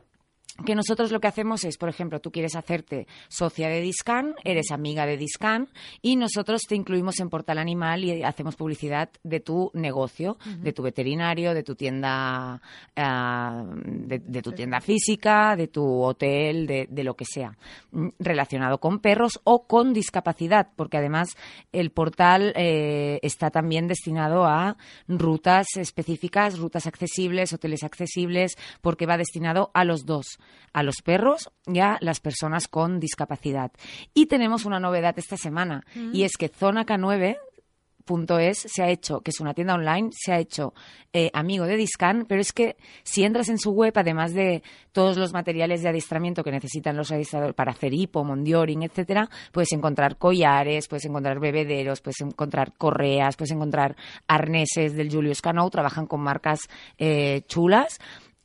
Que nosotros lo que hacemos es, por ejemplo, tú quieres hacerte socia de Discan, eres amiga de Discan y nosotros te incluimos en Portal Animal y hacemos publicidad de tu negocio, de tu veterinario, de tu tienda, ah, de, tu tienda física, de tu hotel, de, lo que sea mm, relacionado con perros o con discapacidad, porque además el portal eh, está también destinado a rutas específicas, rutas accesibles, hoteles accesibles, porque va destinado a los dos a los perros y a las personas con discapacidad. Y tenemos una novedad esta semana y es que Zona K9 discan.es se ha hecho, que es una tienda online, se ha hecho eh, amigo de Discan, pero es que si entras en su web, además de todos los materiales de adiestramiento que necesitan los adiestradores para hacer hipo, mondioring, etcétera, puedes encontrar collares, puedes encontrar bebederos, puedes encontrar correas, puedes encontrar arneses del Julius Cano, trabajan con marcas eh, chulas.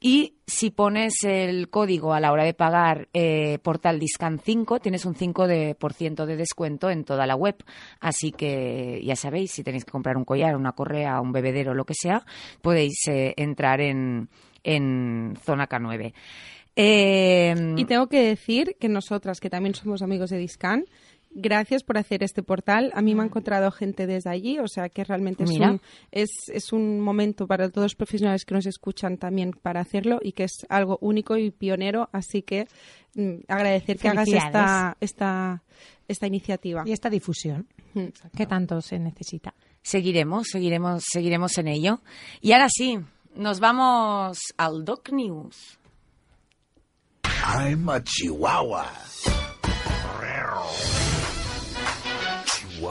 Y si pones el código a la hora de pagar eh, Portal Discan 5, tienes un 5% de, por ciento de descuento en toda la web. Así que ya sabéis, si tenéis que comprar un collar, una correa, un bebedero, lo que sea, podéis eh, entrar en, en Zona K9. Eh, Y tengo que decir que nosotras, que también somos amigos de Discan, gracias por hacer este portal. A mí me ha encontrado gente desde allí, o sea que realmente es un, es, es un momento para todos los profesionales que nos escuchan también para hacerlo y que es algo único y pionero. Así que mm, agradecer que hagas esta, esta, esta iniciativa. Y esta difusión Mm. que tanto se necesita. seguiremos, seguiremos, seguiremos en ello. Y ahora sí, nos vamos al Doc News. I'm a chihuahua.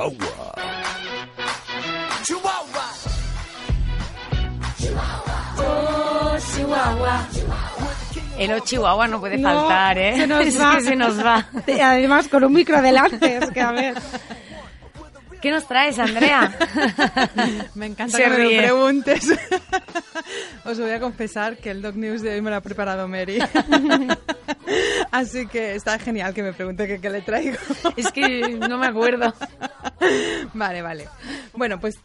Chihuahua. Chihuahua. El O Chihuahua no puede No, faltar, ¿eh? se nos Es va. que se nos va. Además, con un micro delante, es que a ver. ¿Qué nos traes, Andrea? Me encanta Se que me ríe. lo preguntes. Os voy a confesar que el Doc News de hoy me lo ha preparado Mary. Así que está genial que me pregunte que qué le traigo. es que no me acuerdo. Vale, vale. Bueno, pues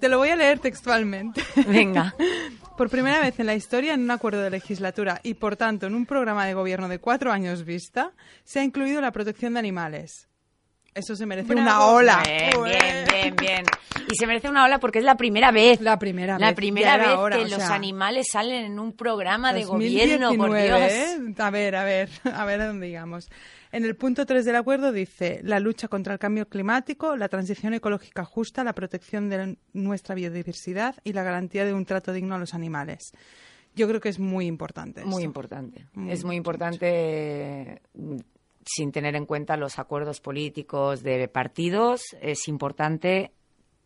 te lo voy a leer textualmente. Venga. Por primera vez en la historia, en un acuerdo de legislatura y, por tanto, en un programa de gobierno de cuatro años vista, se ha incluido la protección de animales. Eso se merece una ola. Bien, bien, bien, bien. Y se merece una ola porque es la primera vez. La primera La vez. primera vez hora, que los sea, animales salen en un programa de gobierno, por 2019, Dios. ¿eh? A ver, a ver, a ver a dónde digamos. En el punto 3 del acuerdo dice la lucha contra el cambio climático, la transición ecológica justa, la protección de nuestra biodiversidad y la garantía de un trato digno a los animales. Yo creo que es muy importante. Muy importante. Muy es muy importante, mm, sin tener en cuenta los acuerdos políticos de partidos, es importante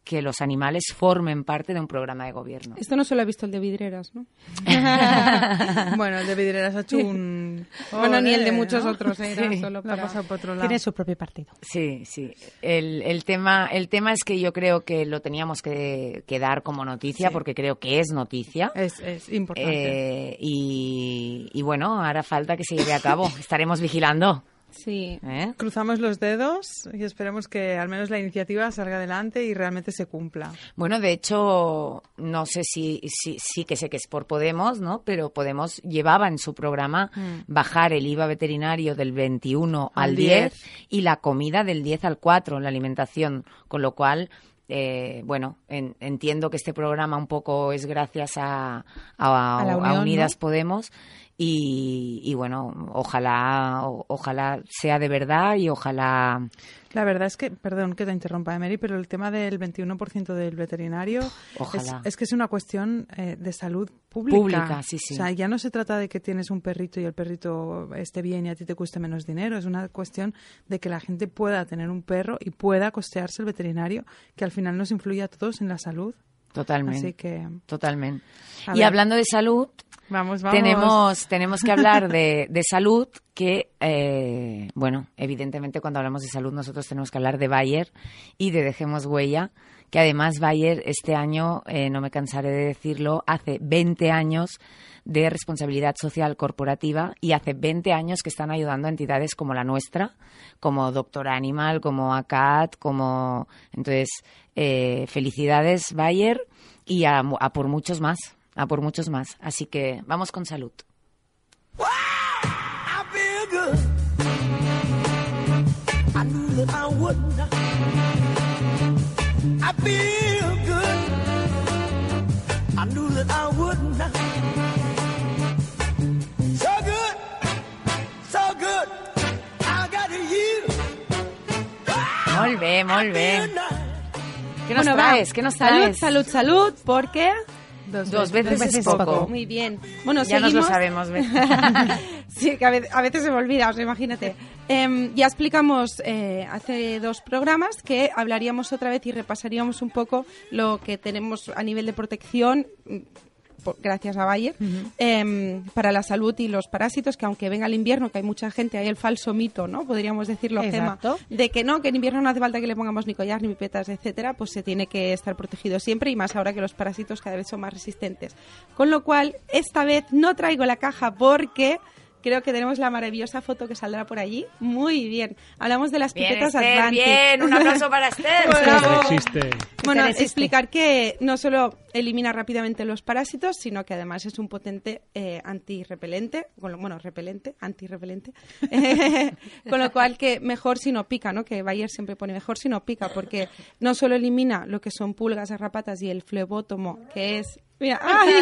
que los animales formen parte de un programa de gobierno. Esto no solo ha visto el de Vidreras, ¿no? bueno, el de Vidreras ha hecho un... Bueno, ni el de muchos ¿no? otros, ¿eh? Sí. solo Lo ha para- pasado por otro lado. Tiene su propio partido. Sí, sí. El, el, tema, el tema es que yo creo que lo teníamos que, que dar como noticia, Sí. porque creo que es noticia. Es, es importante. Eh, y, y bueno, hará falta que se lleve a cabo. Estaremos vigilando. Sí. ¿eh? Cruzamos los dedos y esperemos que al menos la iniciativa salga adelante y realmente se cumpla. Bueno, de hecho, no sé si, si- sí que sé que es por Podemos, ¿no? Pero Podemos llevaba en su programa Mm. bajar el IVA veterinario del 21 al, Al 10, 10. y la comida del 10 al 4 en la alimentación, con lo cual eh, bueno, en- entiendo que este programa un poco es gracias a, a- A la a Unión, Unidas ¿no? Podemos y, y bueno, ojalá, o- ojalá sea de verdad y ojalá La verdad es que, perdón que te interrumpa, Emery, pero el tema del 21% del veterinario es, Ojalá. es que es una cuestión eh, de salud pública. Pública, sí, sí. O sea, ya no se trata de que tienes un perrito y el perrito esté bien y a ti te cueste menos dinero. Es una cuestión de que la gente pueda tener un perro y pueda costearse el veterinario, que al final nos influye a todos en la salud. totalmente, Así que, totalmente. Y hablando de salud, Tenemos, tenemos que hablar de, de salud, que, eh, bueno, evidentemente cuando hablamos de salud nosotros tenemos que hablar de Bayer y de Dejemos Huella, que además Bayer este año, eh, no me cansaré de decirlo, hace 20 años de responsabilidad social corporativa y hace 20 años que están ayudando a entidades como la nuestra, como Doctor Animal, como ACAT, como... Entonces, eh, felicidades Bayer y a, a por muchos más, a por muchos más. Así que vamos con salud. Molt bé, molt bé. ¿Qué nos Bueno, va. traes? ¿Qué nos Salud, traes? salud, salud, porque Dos, Dos veces. veces, veces es poco. poco. Muy bien. Bueno, Ya nos lo seguimos. sabemos. sí, que a veces, a veces se me olvida, o sea, imagínate. Em, ya explicamos eh, hace dos programas que hablaríamos otra vez y repasaríamos un poco lo que tenemos a nivel de protección por- gracias a Bayer, em, para la salud y los parásitos, que aunque venga el invierno, que hay mucha gente, hay el falso mito, ¿no? Podríamos decirlo, Gema, Exacto. de que no, que en invierno no hace falta que le pongamos ni collar, ni pipetas, etcétera, pues se tiene que estar protegido siempre y más ahora que los parásitos cada vez son más resistentes. Con lo cual, esta vez no traigo la caja porque creo que tenemos la maravillosa foto que saldrá por allí. Muy bien. Hablamos de las Bien, pipetas Esther, Advantic. bien, un aplauso para Esther. Bravo. Existe. Bueno, Esther existe. explicar que no solo elimina rápidamente los parásitos, sino que además es un potente eh, antirrepelente, con lo- bueno, repelente, antirrepelente, con lo cual que mejor si no pica, ¿no? Que Bayer siempre pone mejor si no pica, porque no solo elimina lo que son pulgas, garrapatas y el flebótomo, que es Mira, ¡ay!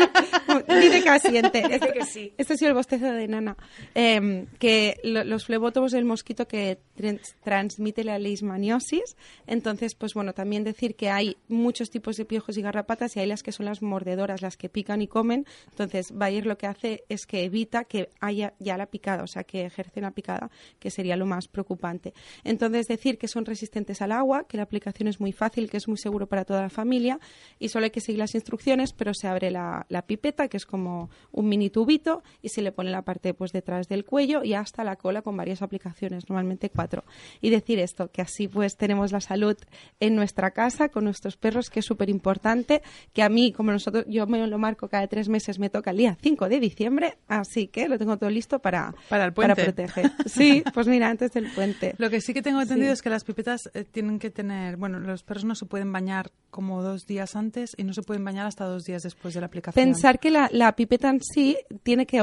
Dice que asiente. Esto, que sí. este ha sido el bostezo de Nana. Eh, que lo- los flebótomos es el mosquito que trans- transmite la leishmaniosis. Entonces, pues bueno, también decir que hay muchos tipos de piojos y garrapatas y hay las que son las mordedoras, las que pican y comen. Entonces, Bayer lo que hace es que evita que haya ya la picada, o sea, que ejerce una picada, que sería lo más preocupante. Entonces, decir que son resistentes al agua, que la aplicación es muy fácil, que es muy seguro para toda la familia y solo hay que seguir las instrucciones, pero se abre la, pipeta, que es como un mini tubito, y se le pone la parte pues detrás del cuello y hasta la cola con varias aplicaciones, normalmente cuatro. Y decir esto, que así pues tenemos la salud en nuestra casa con nuestros perros, que es súper importante, que a mí, como nosotros, yo me lo marco cada tres meses, me toca el día 5 de diciembre, así que lo tengo todo listo para, Para el puente. proteger. Sí, pues mira, antes del puente. Lo que sí que tengo entendido Sí. es que las pipetas eh, tienen que tener, bueno, los perros no se pueden bañar como dos días antes y no se pueden bañar hasta dos días después de la aplicación. Pensar que la, la pipeta en sí tiene que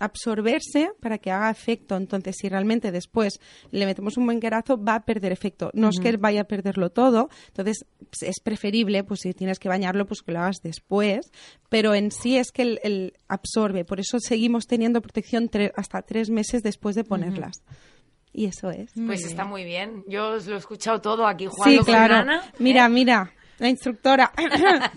absorberse para que haga efecto. Entonces, si realmente después le metemos un buen guerazo, va a perder efecto. No es que vaya a perderlo todo. Entonces, pues, es preferible, pues si tienes que bañarlo, pues que lo hagas después. Pero en sí es que el, el absorbe. Por eso seguimos teniendo protección tre- hasta tres meses después de ponerlas. Y eso es. Pues está muy bien. Yo os lo he escuchado todo aquí jugando Sí, con claro. Ana. ¿eh? Mira, mira. La instructora.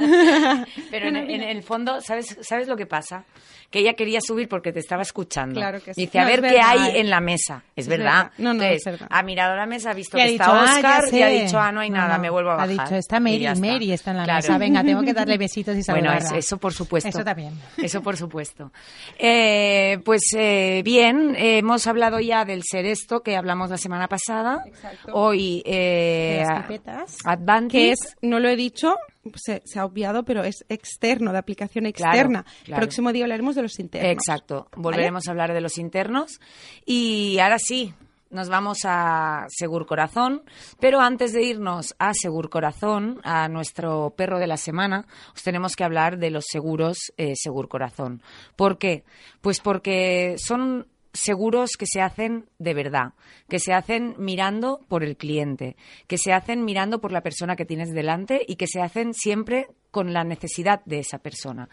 Pero en, en el fondo, ¿sabes, ¿sabes lo que pasa? Que ella quería subir porque te estaba escuchando. Claro que sí. Dice, a ver qué verdad, hay ¿eh? en la mesa. Es, Es verdad. No, no, Entonces, es verdad. ha mirado la mesa, ha visto ha que dicho, está "Ah, Oscar y ha sé". dicho, ah, no hay No, nada, me vuelvo a Ha bajar. dicho, está Mary, Mary está en la Claro. mesa. Venga, tengo que darle besitos y Bueno, saludarla. es- eso por supuesto. Eso también. Eso por supuesto. Eh, pues eh, bien, hemos hablado ya del Seresto que hablamos la semana pasada. Exacto. Hoy eh, De las. Advantic. que es, no lo he dicho, se, se ha obviado, pero es externo, de aplicación Claro, externa. claro. Próximo día hablaremos de los internos. Exacto. Volveremos a hablar de los internos. Y ahora sí, nos vamos a Segur Corazón. Pero antes de irnos a Segur Corazón, a nuestro perro de la semana, os tenemos que hablar de los seguros eh, Segur Corazón. ¿Por qué? Pues porque son seguros que se hacen de verdad, que se hacen mirando por el cliente, que se hacen mirando por la persona que tienes delante y que se hacen siempre con la necesidad de esa persona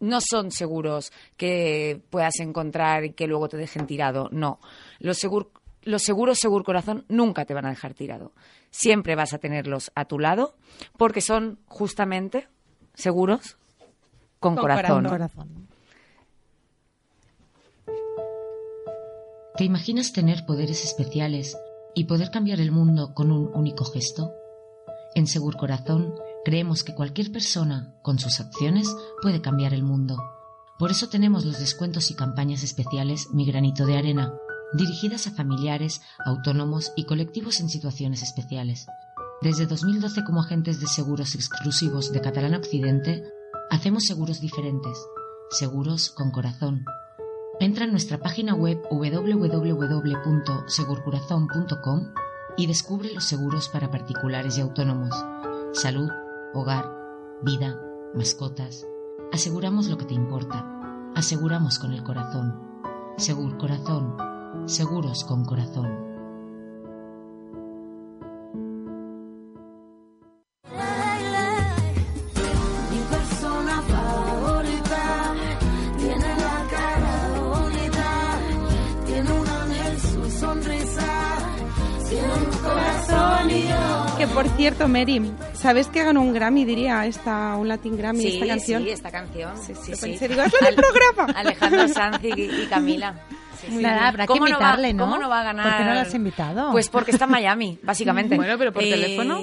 no son seguros que puedas encontrar y que luego te dejen tirado. No. Los, segur- los seguros Segur Corazón nunca te van a dejar tirado. Siempre vas a tenerlos a tu lado porque son justamente seguros con, Con corazón. Corazón. ¿Te imaginas tener poderes especiales y poder cambiar el mundo con un único gesto? En Segur Corazón creemos que cualquier persona, con sus acciones, puede cambiar el mundo. Por eso tenemos los descuentos y campañas especiales Mi Granito de Arena, dirigidas a familiares, autónomos y colectivos en situaciones especiales. Desde 2012 como agentes de seguros exclusivos de Catalán Occidente, hacemos seguros diferentes, seguros con corazón. Entra en nuestra página web www.segurcorazon.com y descubre los seguros para particulares y autónomos. Salud, hogar, vida, mascotas. Aseguramos lo que te importa. Aseguramos con el corazón. Segur Corazón. Seguros con corazón. Que por cierto, Mary, ¿sabes que ganó un Grammy, diría, esta, un Latin Grammy, esta canción? sí, esta canción. Sí, sí, Lo sí. pensé, digo, es lo del programa. Alejandro Sanz y, y Camila. Nada, habrá que ¿Cómo no va- invitarle, ¿no? ¿Cómo no va a ganar? ¿Por qué no lo has invitado? Pues porque está en Miami, básicamente. Bueno, pero por Y, teléfono.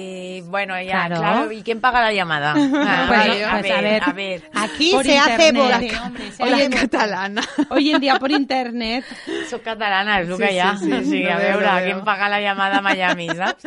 Bueno, ya, Claro. claro. ¿Y quién paga la llamada? Ah, Pues, vale, pues, a ver, a ver. Aquí Por se hace hombre. se Oye, catalana. Hoy en día por internet. Soc catalana, és el que Sí, hi ha. sí, sí, Sí, lo a lo veo. ¿quién paga la llamada a Miami, saps?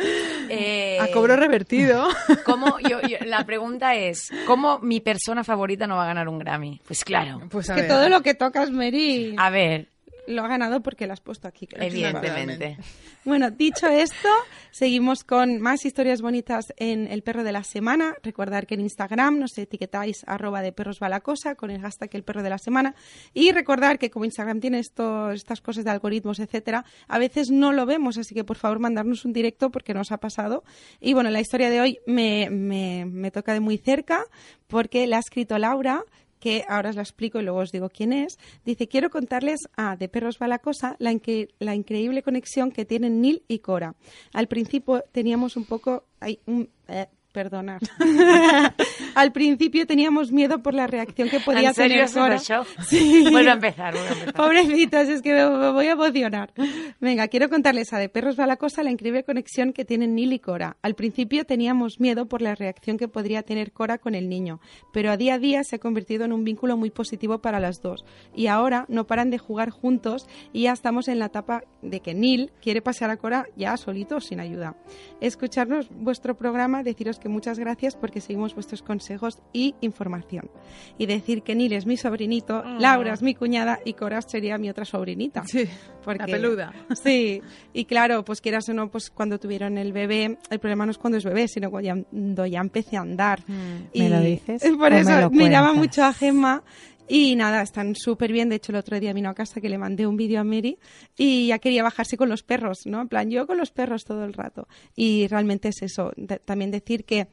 Eh, A cobro revertido. ¿cómo, yo, yo- la pregunta es, ¿cómo mi persona favorita no va a ganar un Grammy? Pues claro. Pues a que ver. todo lo que tocas, Mary, A ver, lo ha ganado porque lo has puesto aquí. creo. evidentemente. Bueno, dicho esto, seguimos con más historias bonitas en El Perro de la Semana. Recordar que en Instagram nos etiquetáis arroba de perros va la cosa con el hashtag El Perro de la Semana. Y recordar que como Instagram tiene esto, estas cosas de algoritmos, etcétera, a veces no lo vemos, así que por favor mandarnos un directo porque nos ha pasado. Y bueno, la historia de hoy me, me, me toca de muy cerca porque la ha escrito Laura que ahora os la explico y luego os digo quién es, dice, quiero contarles a De Perros va la cosa la, la increíble conexión que tienen Neil y Cora. Al principio teníamos un poco... Ay, un, eh, perdonad. Al principio teníamos miedo por la reacción que podía ¿En serio tener es eso? Sí. Vuelvo a empezar, vuelvo a empezar. Pobrecitos, es que me, me voy a emocionar. Venga, quiero contarles a De Perros va la cosa la increíble conexión que tienen Neil y Cora. Al principio teníamos miedo por la reacción que podría tener Cora con el niño, pero a día a día se ha convertido en un vínculo muy positivo para las dos. Y ahora no paran de jugar juntos y ya estamos en la etapa de que Neil quiere pasar a Cora ya solito, sin ayuda. Escucharnos vuestro programa, deciros que muchas gracias porque seguimos vuestros consejos y información. Y decir que Neil es mi sobrinito, Laura es mi cuñada y Cora sería mi otra sobrinita. Sí, Porque, la peluda. Sí, y claro, pues quieras o no, pues cuando tuvieron el bebé, el problema no es cuando es bebé, sino cuando ya empecé a andar. ¿Me lo dices o Por me eso lo miraba mucho a Gemma y nada, están súper bien. De hecho, el otro día vino a casa que le mandé un vídeo a Mary y ya quería bajarse con los perros, ¿no? En plan, yo con los perros todo el rato. Y realmente es eso. De- también decir que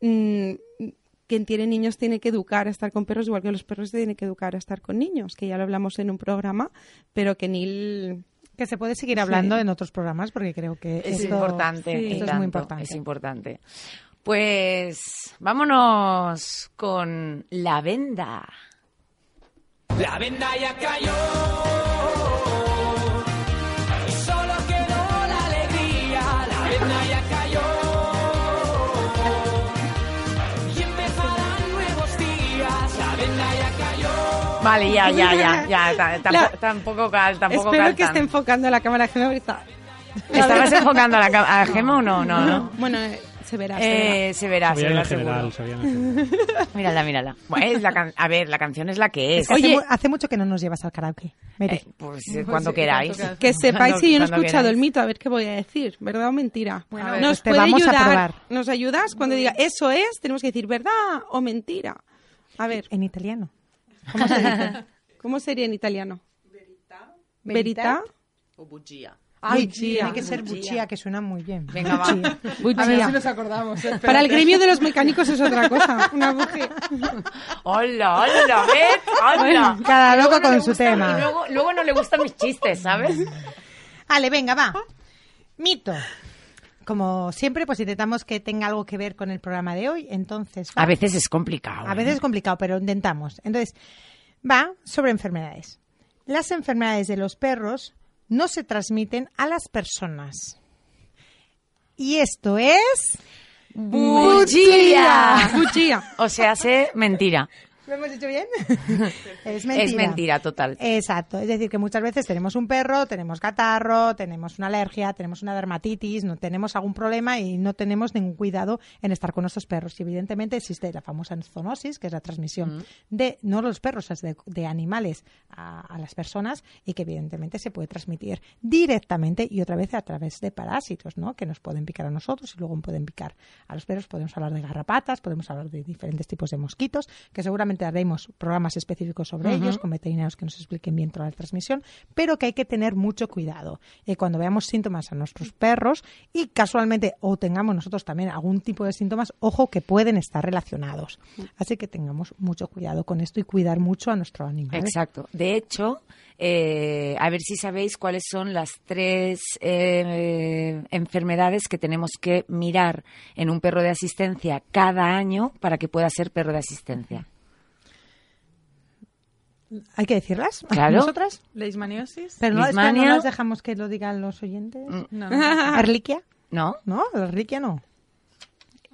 mm, quien tiene niños tiene que educar a estar con perros, igual que los perros se tienen que educar a estar con niños, que ya lo hablamos en un programa, pero que Neil Que se puede seguir Sí. hablando en otros programas porque creo que Es esto, importante, sí, esto es tanto, muy importante. Es importante. Pues vámonos con la venda. La venda ya cayó. Y solo quedó la alegría. La venda ya cayó. Y empezarán nuevos días. La venda ya cayó. Vale, ya, ya, ya, La- Tampoco, cal, tampoco Espero cal que esté enfocando la cámara Gemma ahorita. ¿Estabas enfocando a la, ca- a Gema o no? No, no. Bueno, eh, se verá. se verá. Eh, se verá, Se se veía verá en el general, se en el general. Mírala, mírala. Bueno, es la can- a ver, la canción es la que es. Que hace Oye- mu- hace, mucho que no nos llevas al karaoke. Eh, pues eh, cuando queráis. Que sepáis Cuando- si yo no he escuchado el queráis. mito, a ver qué voy a decir, ¿verdad o mentira? Bueno, a ver, nos pues te puede vamos a ayudar. probar. ¿Nos ayudas? Cuando diga eso es, tenemos que decir verdad o mentira. A ver, En italiano. ¿cómo se dice? ¿Cómo sería en italiano? Verità. O bugia. Ay, Bugia. tiene que ser buchía, que suena muy bien. Venga, va. Buchía. A ver si nos acordamos. eh, Para el gremio de los mecánicos es otra cosa. Una bujía. Hola, hola, ¿ves? Hola. cada Y luego loco con su gustan- tema. Y luego, luego no le gustan mis chistes, ¿sabes? Vale, venga, va. Mito. Como siempre, pues intentamos que tenga algo que ver con el programa de hoy. Entonces, va. A veces es complicado. A veces es complicado, pero intentamos. Entonces, va sobre enfermedades. Las enfermedades de los perros no se transmiten a las personas. Y esto es... ¡Buchía! Bugia. O sea, hace mentira. ¿Lo hemos dicho bien? es mentira. Es mentira total. Exacto, es decir, que muchas veces tenemos un perro, tenemos catarro, tenemos una alergia, tenemos una dermatitis, no tenemos algún problema y no tenemos ningún cuidado en estar con nuestros perros. Y evidentemente existe la famosa zoonosis, que es la transmisión de, no los perros, es de, de animales a, a las personas y que evidentemente se puede transmitir directamente y otra vez a través de parásitos, ¿no? Que nos pueden picar a nosotros y luego pueden picar a los perros. Podemos hablar de garrapatas, podemos hablar de diferentes tipos de mosquitos, que seguramente haremos programas específicos sobre ellos, con veterinarios que nos expliquen bien toda la transmisión, pero que hay que tener mucho cuidado. Y cuando veamos síntomas a nuestros perros y casualmente o tengamos nosotros también algún tipo de síntomas, ojo que pueden estar relacionados. Así que tengamos mucho cuidado con esto y cuidar mucho a nuestro animal. Exacto. De hecho, eh, a ver si sabéis cuáles son las tres eh, enfermedades que tenemos que mirar en un perro de asistencia cada año para que pueda ser perro de asistencia. ¿Hay que decirlas? Claro. ¿Nosotras? Leishmaniosis. Pero no, espera, no Lismania. las dejamos que lo digan los oyentes. No. ¿Erliquia? ¿No? No, Erliquia no.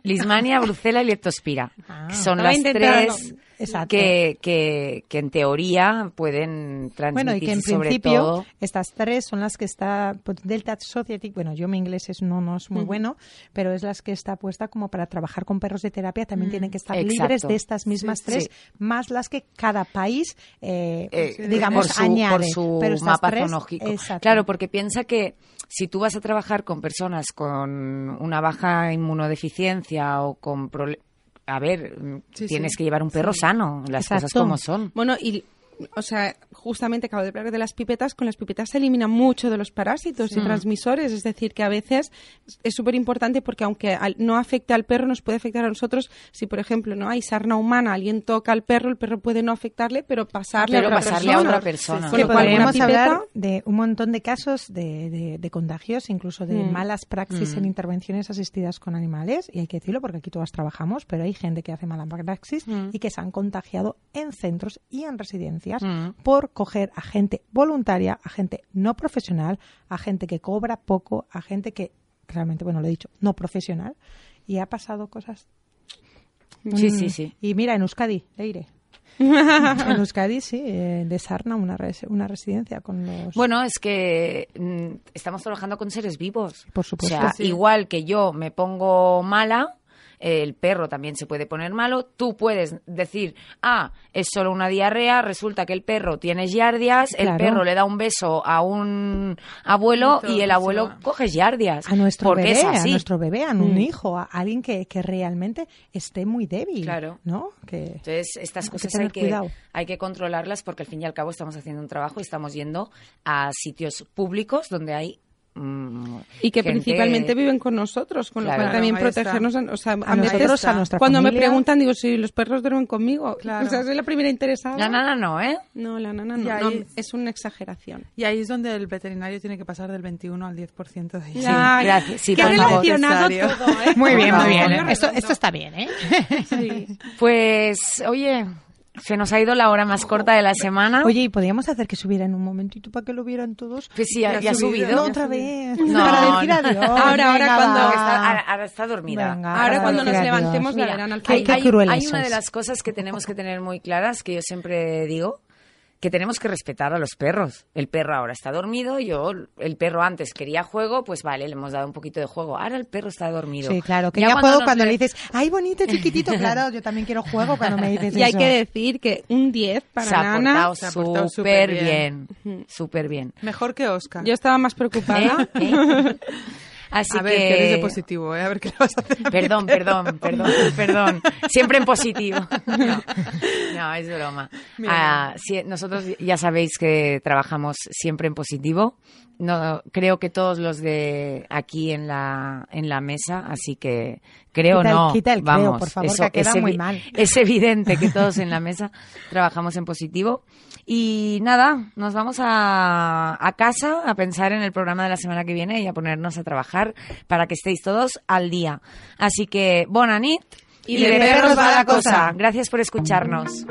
Lismania, Brucela y Leptospira. Ah. son las tres Exacto. que, que, que en teoría pueden transmitir Bueno, y que en sobre principio todo... estas tres son las que está pues, Delta Society, bueno, yo mi inglés es, no, no es muy bueno, pero es las que está puesta como para trabajar con perros de terapia, también tienen que estar Exacto. libres de estas mismas Sí, tres, sí. más las que cada país, eh, eh, digamos, por su, añade. por su pero mapa tres, zoológico. exacto. Claro, porque piensa que si tú vas a trabajar con personas con una baja inmunodeficiencia o con prole- a ver, Sí, tienes sí. que llevar un perro sano, las cosas como son. Bueno, y, o sea, justamente acabo de hablar de las pipetas. Con las pipetas se elimina mucho de los parásitos y transmisores. Es decir, que a veces es súper importante porque aunque al- no afecte al perro, nos puede afectar a nosotros. Si, por ejemplo, no hay sarna humana, alguien toca al perro, el perro puede no afectarle, pero pasarle Pero a otra pasarle a persona. otra persona. Cual, una podríamos pipeta- hablar de un montón de casos de, de- de contagios, incluso de Mm. malas praxis en intervenciones asistidas con animales, y hay que decirlo porque aquí todas trabajamos, pero hay gente que hace mala praxis y que se han contagiado en centros y en residencias Mm. por coger a gente voluntaria, a gente no profesional, a gente que cobra poco, a gente que realmente, bueno, lo he dicho, no profesional, y ha pasado cosas. Sí, Mm. sí, sí. Y mira, en Euskadi, Leire. en Euskadi, sí, eh, de Sarna, una, res- una residencia con los... Bueno, es que mm, estamos trabajando con seres vivos. Por supuesto. O sea, Sí. igual que yo me pongo mala, el perro también se puede poner malo. Tú puedes decir, ah, es solo una diarrea, resulta que el perro tiene giardias, el perro le da un beso a un abuelo y el abuelo coge giardias. a nuestro porque bebé, es a nuestro bebé, a un Mm. hijo, a alguien que, que realmente esté muy débil, Claro. ¿no? Que Entonces, estas Hay que cosas tener hay que, hay que controlarlas porque al fin y al cabo estamos haciendo un trabajo y estamos yendo a sitios públicos donde hay mm, Y que gente- principalmente viven con nosotros, con Claro. lo cual también protegernos. A, o sea, a, a veces nosotros, a nuestra cuando me preguntan, digo, si los perros duermen conmigo. Claro. O sea, soy la primera interesada. La nana no, ¿eh? No, la nana no. ahí- no, es una exageración. Y ahí es donde el veterinario tiene que pasar del 21 al 10% de Sí, Ay, gracias. Sí, qué relacionado todo, ¿eh? Muy bien, muy bien. Esto, esto está bien, ¿eh? Sí. Pues, oye, se nos ha ido la hora más corta de la semana. Oye, ¿y podríamos hacer que subiera en un momentito para que lo vieran todos? Pues sí, ya, ha subido. No, otra vez. No, para decir adiós. Ahora, ahora, cuando-. Está- ahora, está dormida. Venga, Ahora cuando nos levantemos la Mira, verán al hay, hay- hay una de las cosas que tenemos que tener muy claras, que yo siempre digo, que tenemos que respetar a los perros. El perro ahora está dormido, yo, el perro antes quería juego, pues vale, le hemos dado un poquito de juego. Ahora el perro está dormido. Sí, claro. Que Ya ya, juego cuando ve- le dices, ay, bonito, chiquitito. Claro, yo también quiero juego cuando me dices Y hay eso. que decir que un 10 para se ha Nana. portado Se ha portado súper súper bien, bien. súper bien. Mejor que Oscar. Yo estaba más preocupada. ¿Eh? ¿Eh? Así a ver, que... que eres de positivo, ¿eh? A ver qué le vas a hacer. Perdón, perdón, perdón, perdón. Siempre en positivo. No, no, es broma. Ah, sí, nosotros ya sabéis que trabajamos siempre en positivo. No, creo que todos los de aquí en la, en la mesa, así que creo Quita el- no. quita el creo, vamos, por favor, eso que queda es muy mal. Es evidente que todos en la mesa trabajamos en positivo. Y nada, nos vamos a, a casa a pensar en el programa de la semana que viene y a ponernos a trabajar para que estéis todos al día. Así que, bona nit Y de perros va la cosa. Gracias por escucharnos.